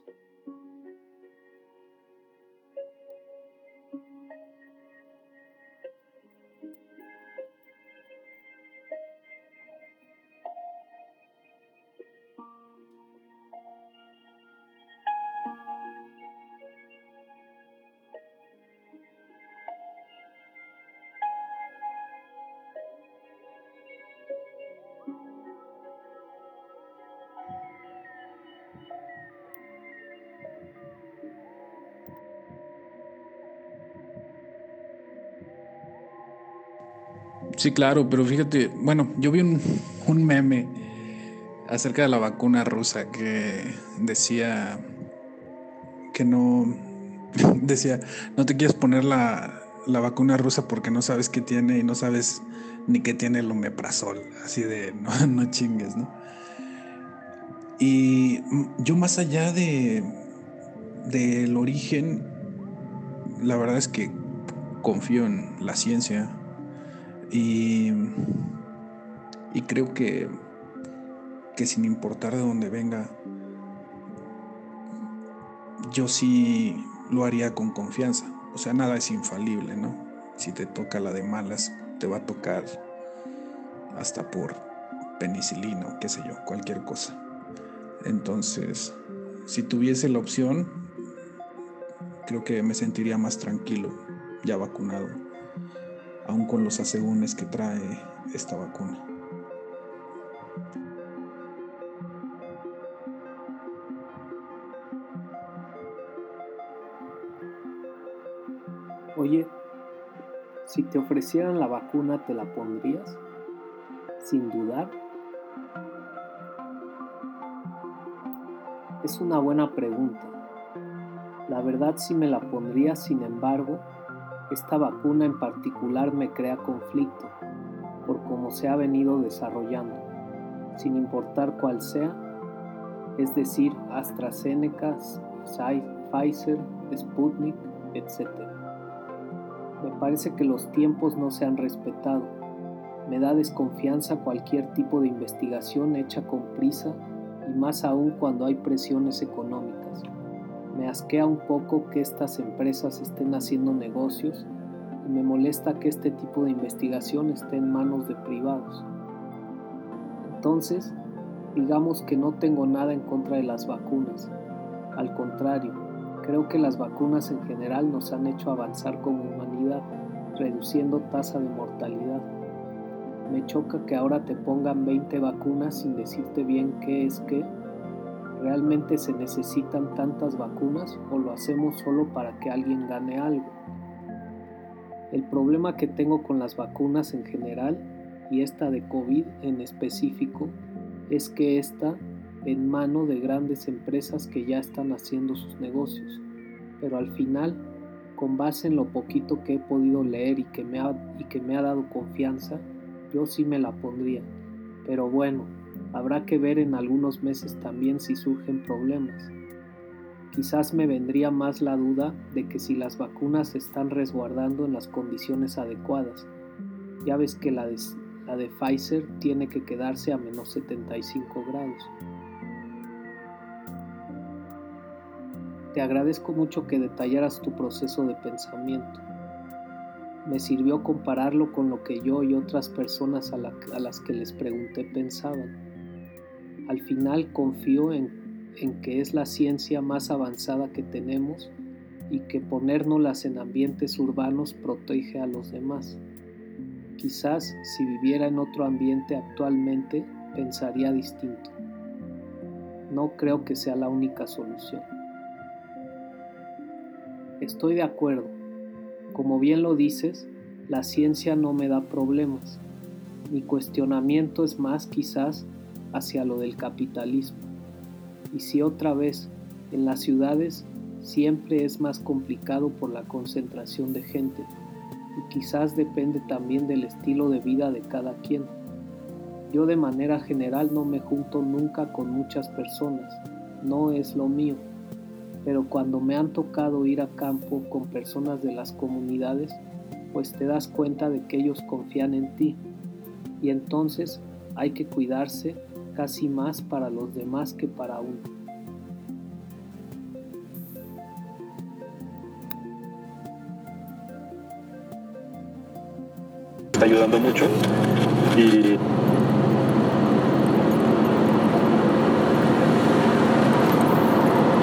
Sí, claro, pero fíjate, bueno, yo vi un, meme acerca de la vacuna rusa que decía que no, [laughs] decía, no te quieres poner la, la, vacuna rusa porque no sabes qué tiene y no sabes ni qué tiene el omeprazol, así de, [laughs] no, no chingues, ¿no? Y yo más allá de del origen, la verdad es que confío en la ciencia, y, creo que, que sin importar de dónde venga, yo sí lo haría con confianza. O sea, nada es infalible, ¿no? Si te toca la de malas, te va a tocar hasta por penicilina qué sé yo, cualquier cosa. Entonces, si tuviese la opción, creo que me sentiría más tranquilo, ya vacunado aún con los asegúnes que trae esta vacuna. Oye, si te ofrecieran la vacuna, ¿te la pondrías? Sin dudar. Es una buena pregunta. La verdad sí me la pondría, sin embargo, esta vacuna en particular me crea conflicto por cómo se ha venido desarrollando, sin importar cuál sea, es decir, AstraZeneca, Pfizer, Sputnik, etc. Me parece que los tiempos no se han respetado. Me da desconfianza cualquier tipo de investigación hecha con prisa y más aún cuando hay presiones económicas. Me asquea un poco que estas empresas estén haciendo negocios y me molesta que este tipo de investigación esté en manos de privados. Entonces, digamos que no tengo nada en contra de las vacunas. Al contrario, creo que las vacunas en general nos han hecho avanzar como humanidad, reduciendo tasa de mortalidad. Me choca que ahora te pongan 20 vacunas sin decirte bien qué es qué. ¿Realmente se necesitan tantas vacunas o lo hacemos solo para que alguien gane algo? El problema que tengo con las vacunas en general y esta de COVID en específico es que está en mano de grandes empresas que ya están haciendo sus negocios, pero al final, con base en lo poquito que he podido leer y que me ha, y que me ha dado confianza, yo sí me la pondría. Pero bueno, habrá que ver en algunos meses también si surgen problemas. Quizás me vendría más la duda de que si las vacunas se están resguardando en las condiciones adecuadas. Ya ves que la de, la de Pfizer tiene que quedarse a menos 75 grados. Te agradezco mucho que detallaras tu proceso de pensamiento. Me sirvió compararlo con lo que yo y otras personas a, las que les pregunté pensaban. Al final confío en, en que es la ciencia más avanzada que tenemos y que ponérnoslas en ambientes urbanos protege a los demás. Quizás si viviera en otro ambiente actualmente pensaría distinto. No creo que sea la única solución. Estoy de acuerdo. Como bien lo dices, la ciencia no me da problemas. Mi cuestionamiento es más quizás hacia lo del capitalismo. Y si otra vez, en las ciudades siempre es más complicado por la concentración de gente y quizás depende también del estilo de vida de cada quien. Yo de manera general no me junto nunca con muchas personas, no es lo mío pero cuando me han tocado ir a campo con personas de las comunidades, pues te das cuenta de que ellos confían en ti y entonces hay que cuidarse casi más para los demás que para uno. Está ayudando mucho y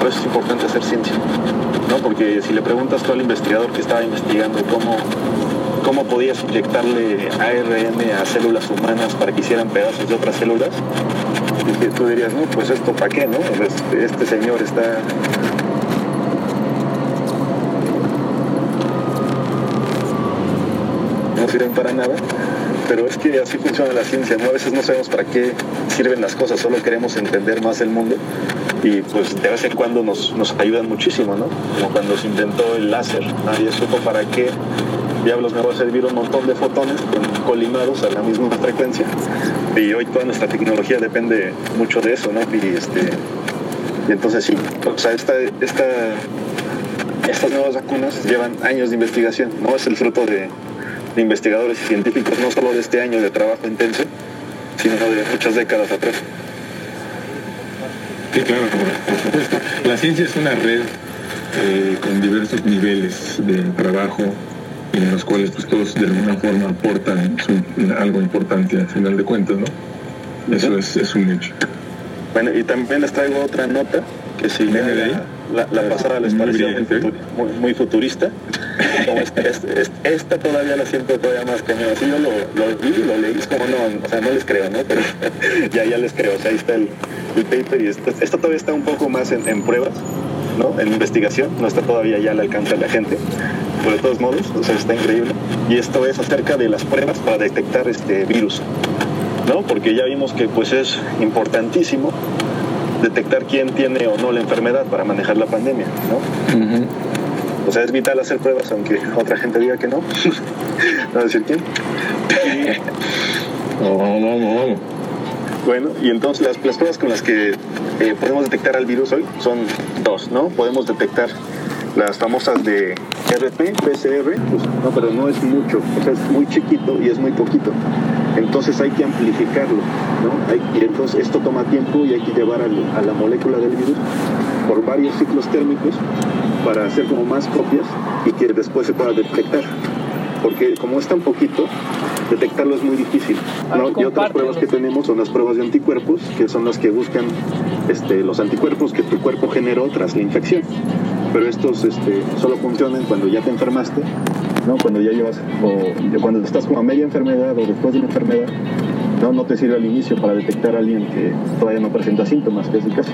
es importante hacer ciencia, ¿no? Porque si le preguntas tú al investigador que estaba investigando cómo, cómo podías inyectarle ARN a células humanas para que hicieran pedazos de otras células, tú dirías, no, pues esto para qué, ¿no? Este, este señor está no sirven para nada, pero es que así funciona la ciencia, ¿no? A veces no sabemos para qué sirven las cosas, solo queremos entender más el mundo y pues de vez en cuando nos, nos ayudan muchísimo, ¿no? Como cuando se inventó el láser, nadie supo para qué diablos me va a servir un montón de fotones colimados a la misma frecuencia y hoy toda nuestra tecnología depende mucho de eso, ¿no? Y, este, entonces sí, o sea, esta, esta, estas nuevas vacunas llevan años de investigación, ¿no? Es el fruto de, de investigadores y científicos, no solo de este año de trabajo intenso, sino de muchas décadas atrás. Sí, claro, por supuesto. La ciencia es una red eh, con diversos niveles de trabajo en los cuales pues, todos de alguna forma aportan algo importante al final de cuentas, ¿no? Eso es, un hecho. Bueno, y también les traigo otra nota que si la, la, la, pasada les pareció muy, futurista, esta, todavía la siento todavía más cañón. Así yo lo, lo vi y lo leí, es como no, o sea, no les creo, ¿no? Pero [laughs] ya, ya les creo, o sea, ahí está el, el paper y esto, esto, todavía está un poco más en, en, pruebas, ¿no? En investigación, no está todavía ya al alcance de la gente, pero de todos modos, o sea, está increíble. Y esto es acerca de las pruebas para detectar este virus, ¿no? Porque ya vimos que pues es importantísimo detectar quién tiene o no la enfermedad para manejar la pandemia, ¿no? O sea, es vital hacer pruebas, aunque otra gente diga que no. [laughs] no decir quién. [laughs] Bueno, y entonces las, pruebas con las que eh, podemos detectar al virus hoy son dos, ¿no? Podemos detectar las famosas de RP, PCR, pues, no, pero no es mucho, es muy chiquito y es muy poquito. Entonces hay que amplificarlo, ¿no? y entonces esto toma tiempo y hay que llevar a la molécula del virus por varios ciclos térmicos para hacer como más copias y que después se pueda detectar. Porque como es tan poquito, detectarlo es muy difícil. Y otras pruebas que tenemos son las pruebas de anticuerpos, que son las que buscan este, los anticuerpos que tu cuerpo generó tras la infección. Pero estos este, solo funcionan cuando ya te enfermaste ¿no? Cuando ya llevas, o cuando estás como a media enfermedad o después de una enfermedad, no, no te sirve al inicio para detectar a alguien que todavía no presenta síntomas, que es el caso.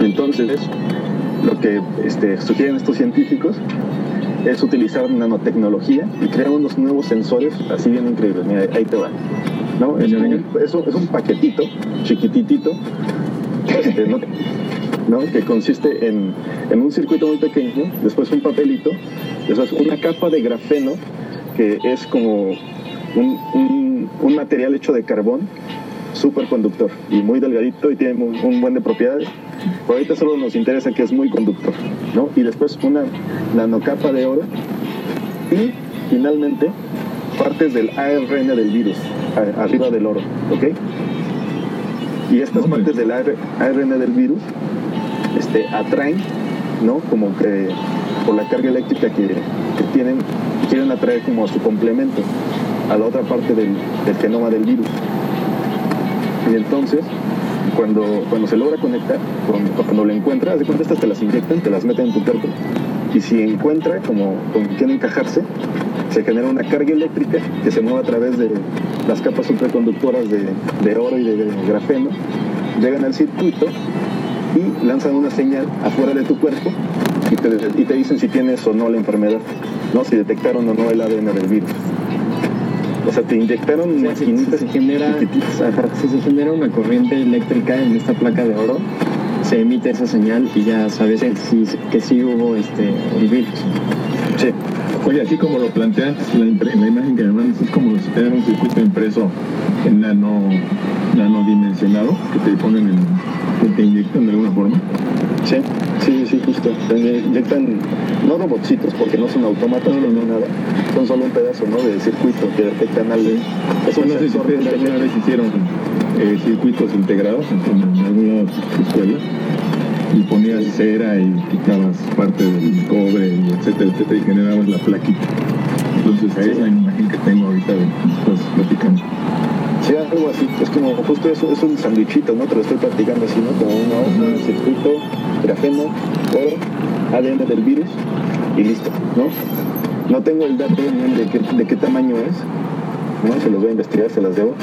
Entonces, lo que este, sugieren estos científicos es utilizar nanotecnología y crear unos nuevos sensores así bien increíbles. Mira, ahí te va. ¿no? Es, un, es, un, paquetito chiquititito este, ¿no? que consiste en, en, un circuito muy pequeño, después un papelito, después una capa de grafeno que es como un, un, un material hecho de carbón súper conductor y muy delgadito y tiene un, buen de propiedades. Por ahorita solo nos interesa que es muy conductor, ¿no? Y después una nanocapa de oro y finalmente partes del ARN del virus arriba del oro, ¿ok? Y estas partes del ARN del virus este, atraen, ¿no? Como que por la carga eléctrica que, que tienen, quieren atraer como a su complemento a la otra parte del, del genoma del virus. Y entonces, cuando, cuando se logra conectar, cuando, cuando lo encuentra, de cuenta estas te las inyectan, te las meten en tu cuerpo. Y si encuentra como, como quiere encajarse, se genera una carga eléctrica que se mueve a través de las capas superconductoras de, de oro y de, grafeno, llegan al circuito y lanzan una señal afuera de tu cuerpo y te, y te dicen si tienes o no la enfermedad, ¿no? si detectaron o no el ADN del virus. O sea, te inyectaron maquinitas se, genera, si se genera una corriente eléctrica en esta placa de oro, se emite esa señal y ya sabes que sí, que sí hubo este, el virus. Sí. Oye, así como lo planteas, la, la imagen que me mandas es como si te un circuito impreso en nano, nano dimensionado que te ponen en, que te inyectan de alguna forma. Sí, sí, sí, justo. Inyectan, no robotcitos porque no son autómatas, no, no, nada. Son solo un pedazo ¿no? de circuito que detectan algo. Es un no sé si ustedes alguna vez hicieron eh, circuitos integrados en, en alguna escuela y ponías cera y quitabas parte del cobre, y etcétera, etcétera, y generabas la plaquita. Entonces, esa es la imagen que tengo ahorita de estás platicando. Sí, algo así. Es como justo eso, es un sandwichito, ¿no? Te lo estoy platicando así, ¿no? Como una hoja, un circuito, grafeno, oro, ADN del virus y listo, ¿no? No tengo el dato de qué, de qué tamaño es, ¿no? Se los voy a investigar, se las debo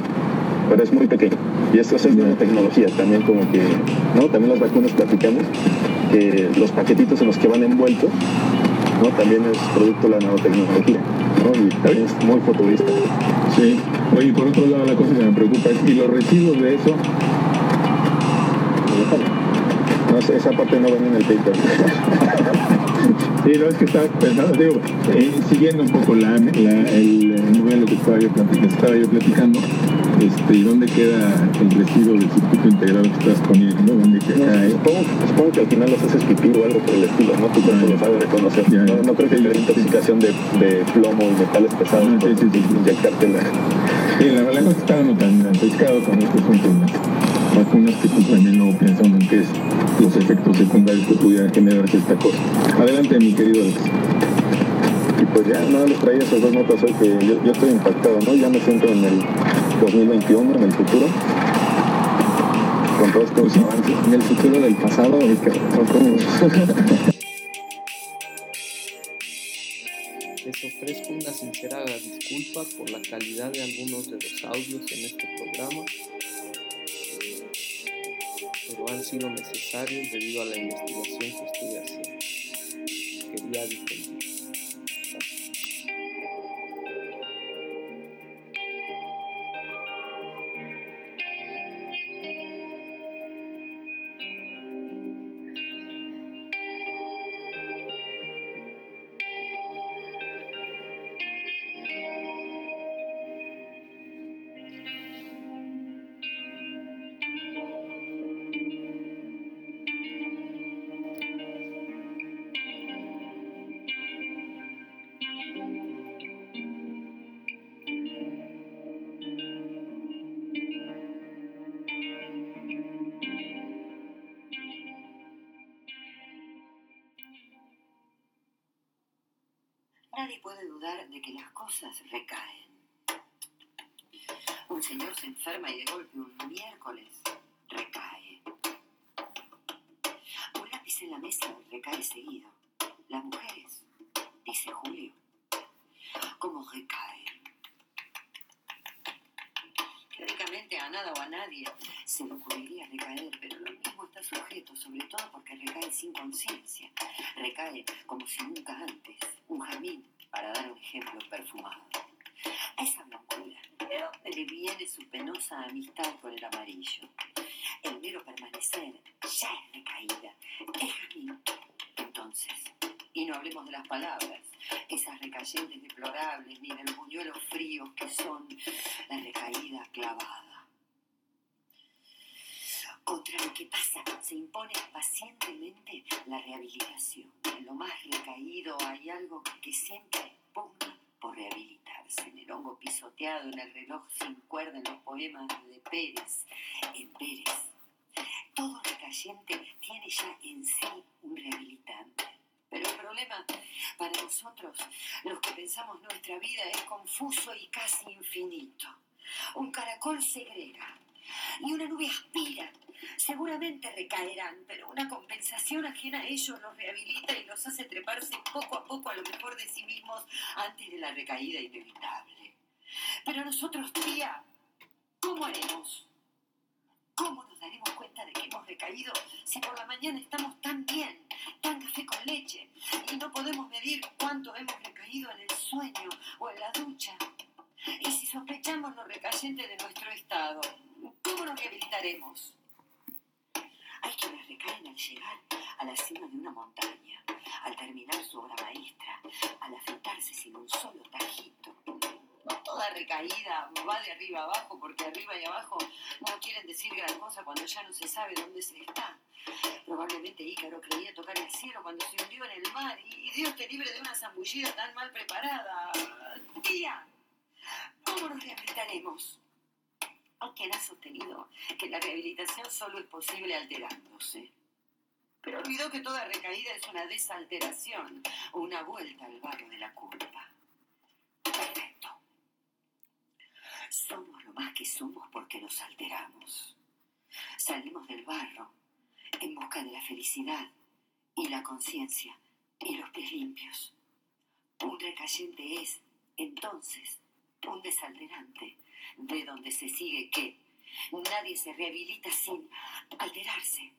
pero es muy pequeño. Y esto es tecnología también como que, ¿no? También las vacunas platicamos, que los paquetitos en los que van envueltos, ¿no? También es producto de la nanotecnología, ¿no? Y también es muy futurista. Sí. Oye, por otro lado la cosa que me preocupa es, ¿y los residuos de eso? No, esa parte no viene en el paper. [laughs] Sí, no, es que estaba pensando, digo, eh, siguiendo un poco la, la, el modelo que estaba yo, que estaba yo platicando, este, ¿y dónde queda el residuo del circuito integrado que estás poniendo? ¿Dónde queda? supongo, supongo, que al final los haces pipí o algo por el estilo, ¿no? Tu cuerpo ah, lo sabe reconocer. Ya, no, no, creo que haya intoxicación de, de, plomo y metales pesados ah, sí, sí, inyectártela. Sí, la verdad es que estaba no tan pescado con estos vacunas que pues, también no pensando en qué es los efectos secundarios que pudieran generarse esta cosa. Adelante, mi querido Alex. Y pues ya, no les traía esas dos notas hoy que yo, yo estoy impactado, ¿no? Ya me siento en el 2021, en el futuro, con todos estos sí. avances. En el futuro del pasado, y que Les ofrezco una sincera disculpa por la calidad de algunos de los audios en este programa han sido necesarios debido a la investigación que estoy haciendo. Quería difundir. de dudar de que las cosas recaen. Un señor se enferma y de golpe un miércoles recae. Un lápiz en la mesa recae seguido. Las mujeres, dice Julio, ¿cómo recaen? Teóricamente a nada o a nadie se le ocurriría recaer, pero lo mismo está sujeto, sobre todo porque recae sin conciencia, recae como si nunca antes. Palabras, esas recayentes deplorables, buñuelo confuso y casi infinito. Un caracol segrega y una nube aspira. Seguramente recaerán, pero una compensación ajena a ellos los rehabilita y los hace treparse poco a poco a lo mejor de sí mismos antes de la recaída inevitable. Pero nosotros, tía, ¿cómo haremos? ¿Cómo nos daremos cuenta de que hemos recaído si por la mañana estamos tan bien, tan café con leche, y no podemos medir cuánto hemos recaído en el sueño o en la ducha? Y si sospechamos lo recayente de nuestro estado, ¿cómo nos rehabilitaremos? Hay quienes recaen al llegar a la cima de una montaña, al terminar su obra maestra, al afeitarse sin un solo tajito. Toda recaída va de arriba abajo, porque arriba y abajo no quieren decir gran cosa cuando ya no se sabe dónde se está. Probablemente Ícaro creía tocar el cielo cuando se hundió en el mar y Dios te libre de una zambullida tan mal preparada. Tía, ¿cómo nos rehabilitaremos? Quien ha sostenido que la rehabilitación solo es posible alterándose. Pero olvidó que toda recaída es una desalteración o una vuelta al barrio de la culpa. Somos lo más que somos porque nos alteramos. Salimos del barro en busca de la felicidad y la conciencia y los pies limpios. Un recayente es, entonces, un desalterante, de donde se sigue que nadie se rehabilita sin alterarse.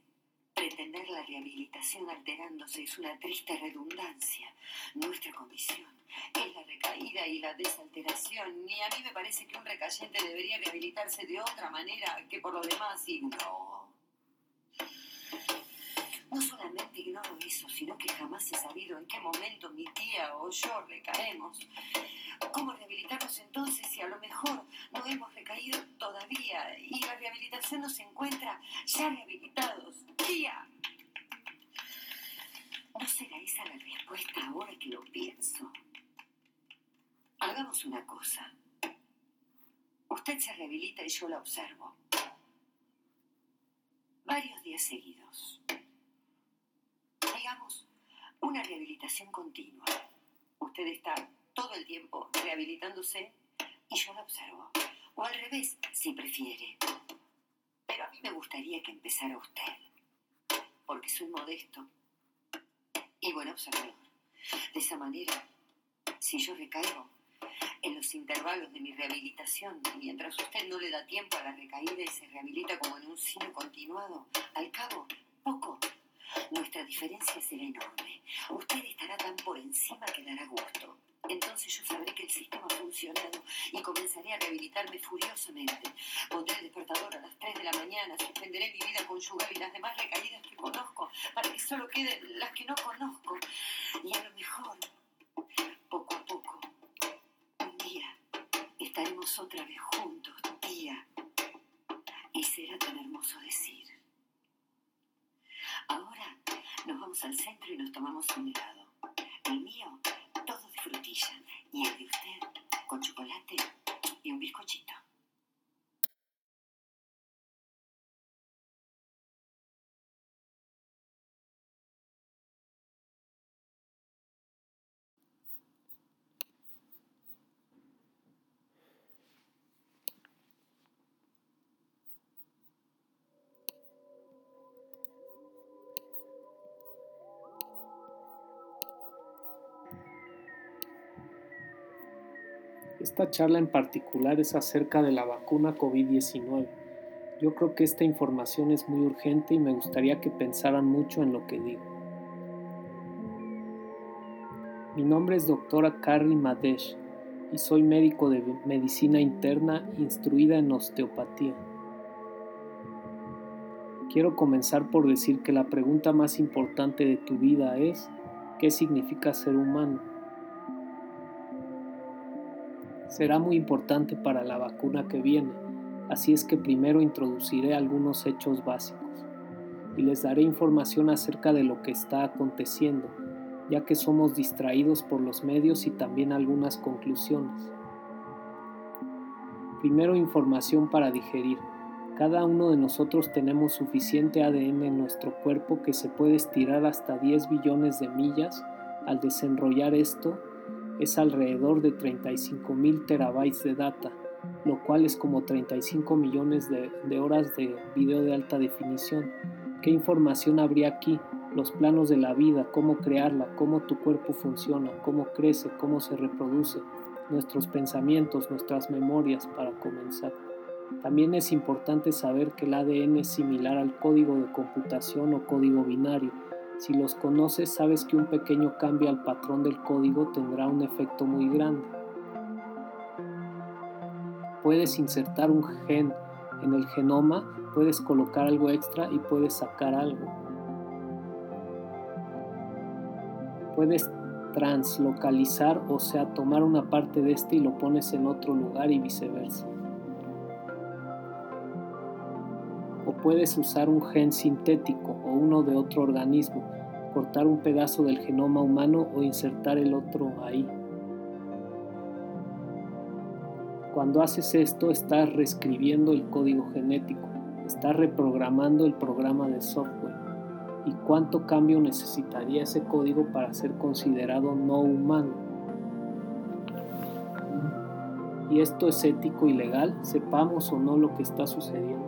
Pretender la rehabilitación alterándose es una triste redundancia. Nuestra condición es la recaída y la desalteración. Y a mí me parece que un recayente debería rehabilitarse de otra manera que por lo demás ignoro. No solamente ignoro eso, sino que jamás he sabido en qué momento mi tía o yo recaemos. ¿Cómo rehabilitarnos entonces si a lo mejor no hemos recaído todavía y la rehabilitación nos encuentra ya rehabilitados? Tía, ¿no será esa la respuesta ahora que lo pienso? Hagamos una cosa. Usted se rehabilita y yo la observo. Varios días seguidos. Una rehabilitación continua. Usted está todo el tiempo rehabilitándose y yo la observo. O al revés, si prefiere. Pero a mí me gustaría que empezara usted, porque soy modesto y buen observador. De esa manera, si yo recaigo en los intervalos de mi rehabilitación, mientras usted no le da tiempo a la recaída y se rehabilita como en un cine continuado, al cabo, poco, nuestra diferencia será enorme. Usted estará tan por encima que dará gusto. Entonces yo sabré que el sistema ha funcionado y comenzaré a rehabilitarme furiosamente. Pondré el despertador a las 3 de la mañana, suspenderé mi vida conyugal y las demás recaídas que conozco, para que solo queden las que no conozco. Y a lo mejor, poco a poco, un día estaremos otra vez juntos, tía. Y será tan hermoso decir. Ahora nos vamos al centro y nos tomamos un helado. El mío, todo de frutilla. Y el de usted, con chocolate y un bizcochito. Esta charla en particular es acerca de la vacuna COVID-19. Yo creo que esta información es muy urgente y me gustaría que pensaran mucho en lo que digo. Mi nombre es doctora Carrie Madesh y soy médico de medicina interna instruida en osteopatía. Quiero comenzar por decir que la pregunta más importante de tu vida es ¿qué significa ser humano? Será muy importante para la vacuna que viene, así es que primero introduciré algunos hechos básicos y les daré información acerca de lo que está aconteciendo, ya que somos distraídos por los medios y también algunas conclusiones. Primero información para digerir. Cada uno de nosotros tenemos suficiente ADN en nuestro cuerpo que se puede estirar hasta 10 billones de millas. Al desenrollar esto, es alrededor de 35 mil terabytes de data, lo cual es como 35 millones de, horas de video de alta definición. ¿Qué información habría aquí? Los planos de la vida, cómo crearla, cómo tu cuerpo funciona, cómo crece, cómo se reproduce, nuestros pensamientos, nuestras memorias, para comenzar. También es importante saber que el ADN es similar al código de computación o código binario. Si los conoces, sabes que un pequeño cambio al patrón del código tendrá un efecto muy grande. Puedes insertar un gen en el genoma, puedes colocar algo extra y puedes sacar algo. Puedes translocalizar, o sea, tomar una parte de este y lo pones en otro lugar y viceversa. Puedes usar un gen sintético o uno de otro organismo, cortar un pedazo del genoma humano o insertar el otro ahí. Cuando haces esto estás reescribiendo el código genético, estás reprogramando el programa de software. ¿Y cuánto cambio necesitaría ese código para ser considerado no humano? ¿Y esto es ético y legal? Sepamos o no lo que está sucediendo.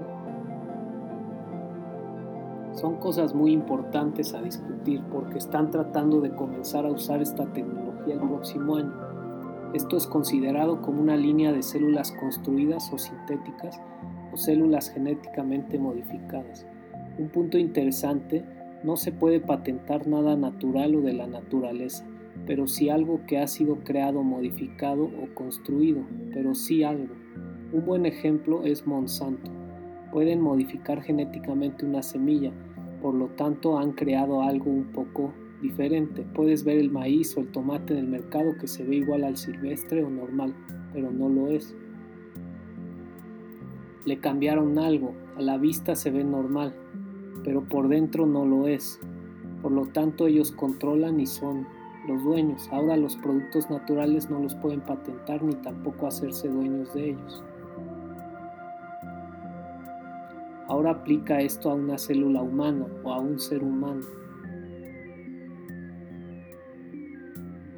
Son cosas muy importantes a discutir porque están tratando de comenzar a usar esta tecnología el próximo año. Esto es considerado como una línea de células construidas o sintéticas o células genéticamente modificadas. Un punto interesante, no se puede patentar nada natural o de la naturaleza, pero sí algo que ha sido creado, modificado o construido, pero sí algo. Un buen ejemplo es Monsanto. Pueden modificar genéticamente una semilla, por lo tanto han creado algo un poco diferente. Puedes ver el maíz o el tomate en el mercado que se ve igual al silvestre o normal, pero no lo es. Le cambiaron algo, a la vista se ve normal, pero por dentro no lo es. Por lo tanto ellos controlan y son los dueños. Ahora los productos naturales no los pueden patentar ni tampoco hacerse dueños de ellos. Ahora aplica esto a una célula humana o a un ser humano.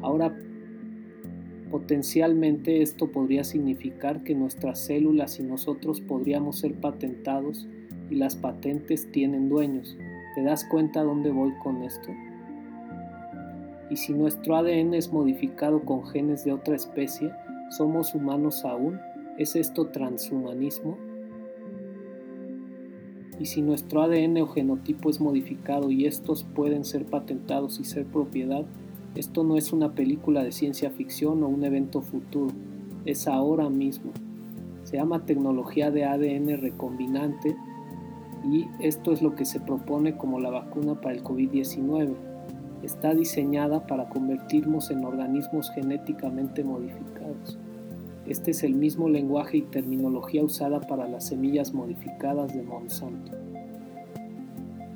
Ahora potencialmente esto podría significar que nuestras células y nosotros podríamos ser patentados y las patentes tienen dueños. ¿Te das cuenta dónde voy con esto? Y si nuestro ADN es modificado con genes de otra especie, ¿somos humanos aún? ¿Es esto transhumanismo? Y si nuestro ADN o genotipo es modificado y estos pueden ser patentados y ser propiedad, esto no es una película de ciencia ficción o un evento futuro, es ahora mismo. Se llama tecnología de ADN recombinante y esto es lo que se propone como la vacuna para el COVID-19. Está diseñada para convertirnos en organismos genéticamente modificados. Este es el mismo lenguaje y terminología usada para las semillas modificadas de Monsanto.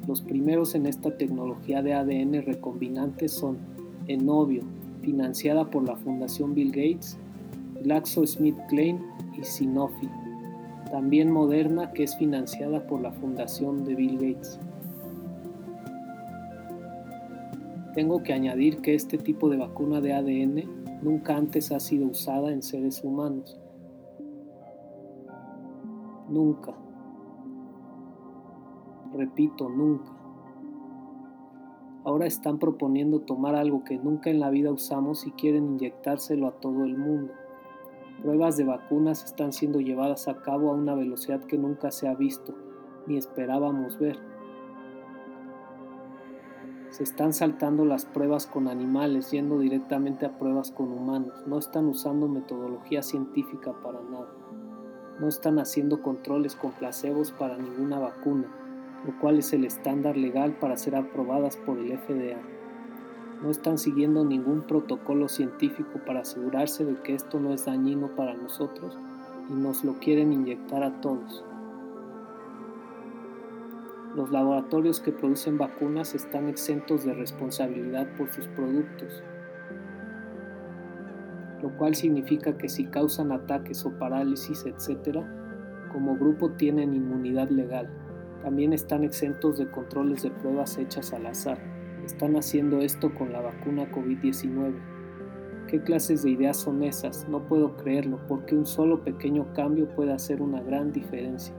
Los primeros en esta tecnología de ADN recombinante son Enovio, financiada por la Fundación Bill Gates, GlaxoSmithKline y Sanofi. También Moderna, que es financiada por la Fundación de Bill Gates. Tengo que añadir que este tipo de vacuna de ADN nunca antes ha sido usada en seres humanos. Nunca. Repito, nunca. Ahora están proponiendo tomar algo que nunca en la vida usamos y quieren inyectárselo a todo el mundo. Pruebas de vacunas están siendo llevadas a cabo a una velocidad que nunca se ha visto ni esperábamos ver. Se están saltando las pruebas con animales, yendo directamente a pruebas con humanos. No están usando metodología científica para nada. No están haciendo controles con placebos para ninguna vacuna, lo cual es el estándar legal para ser aprobadas por el FDA. No están siguiendo ningún protocolo científico para asegurarse de que esto no es dañino para nosotros y nos lo quieren inyectar a todos. Los laboratorios que producen vacunas están exentos de responsabilidad por sus productos, lo cual significa que si causan ataques o parálisis, etc., como grupo tienen inmunidad legal. También están exentos de controles de pruebas hechas al azar. Están haciendo esto con la vacuna COVID-19. ¿Qué clases de ideas son esas? No puedo creerlo, porque un solo pequeño cambio puede hacer una gran diferencia.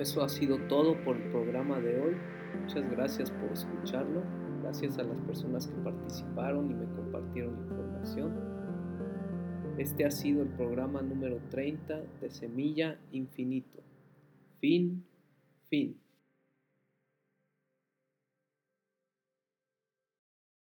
Eso ha sido todo por el programa de hoy. Muchas gracias por escucharlo. Gracias a las personas que participaron y me compartieron información. Este ha sido el programa número 30 de Semilla Infinito. Fin, fin.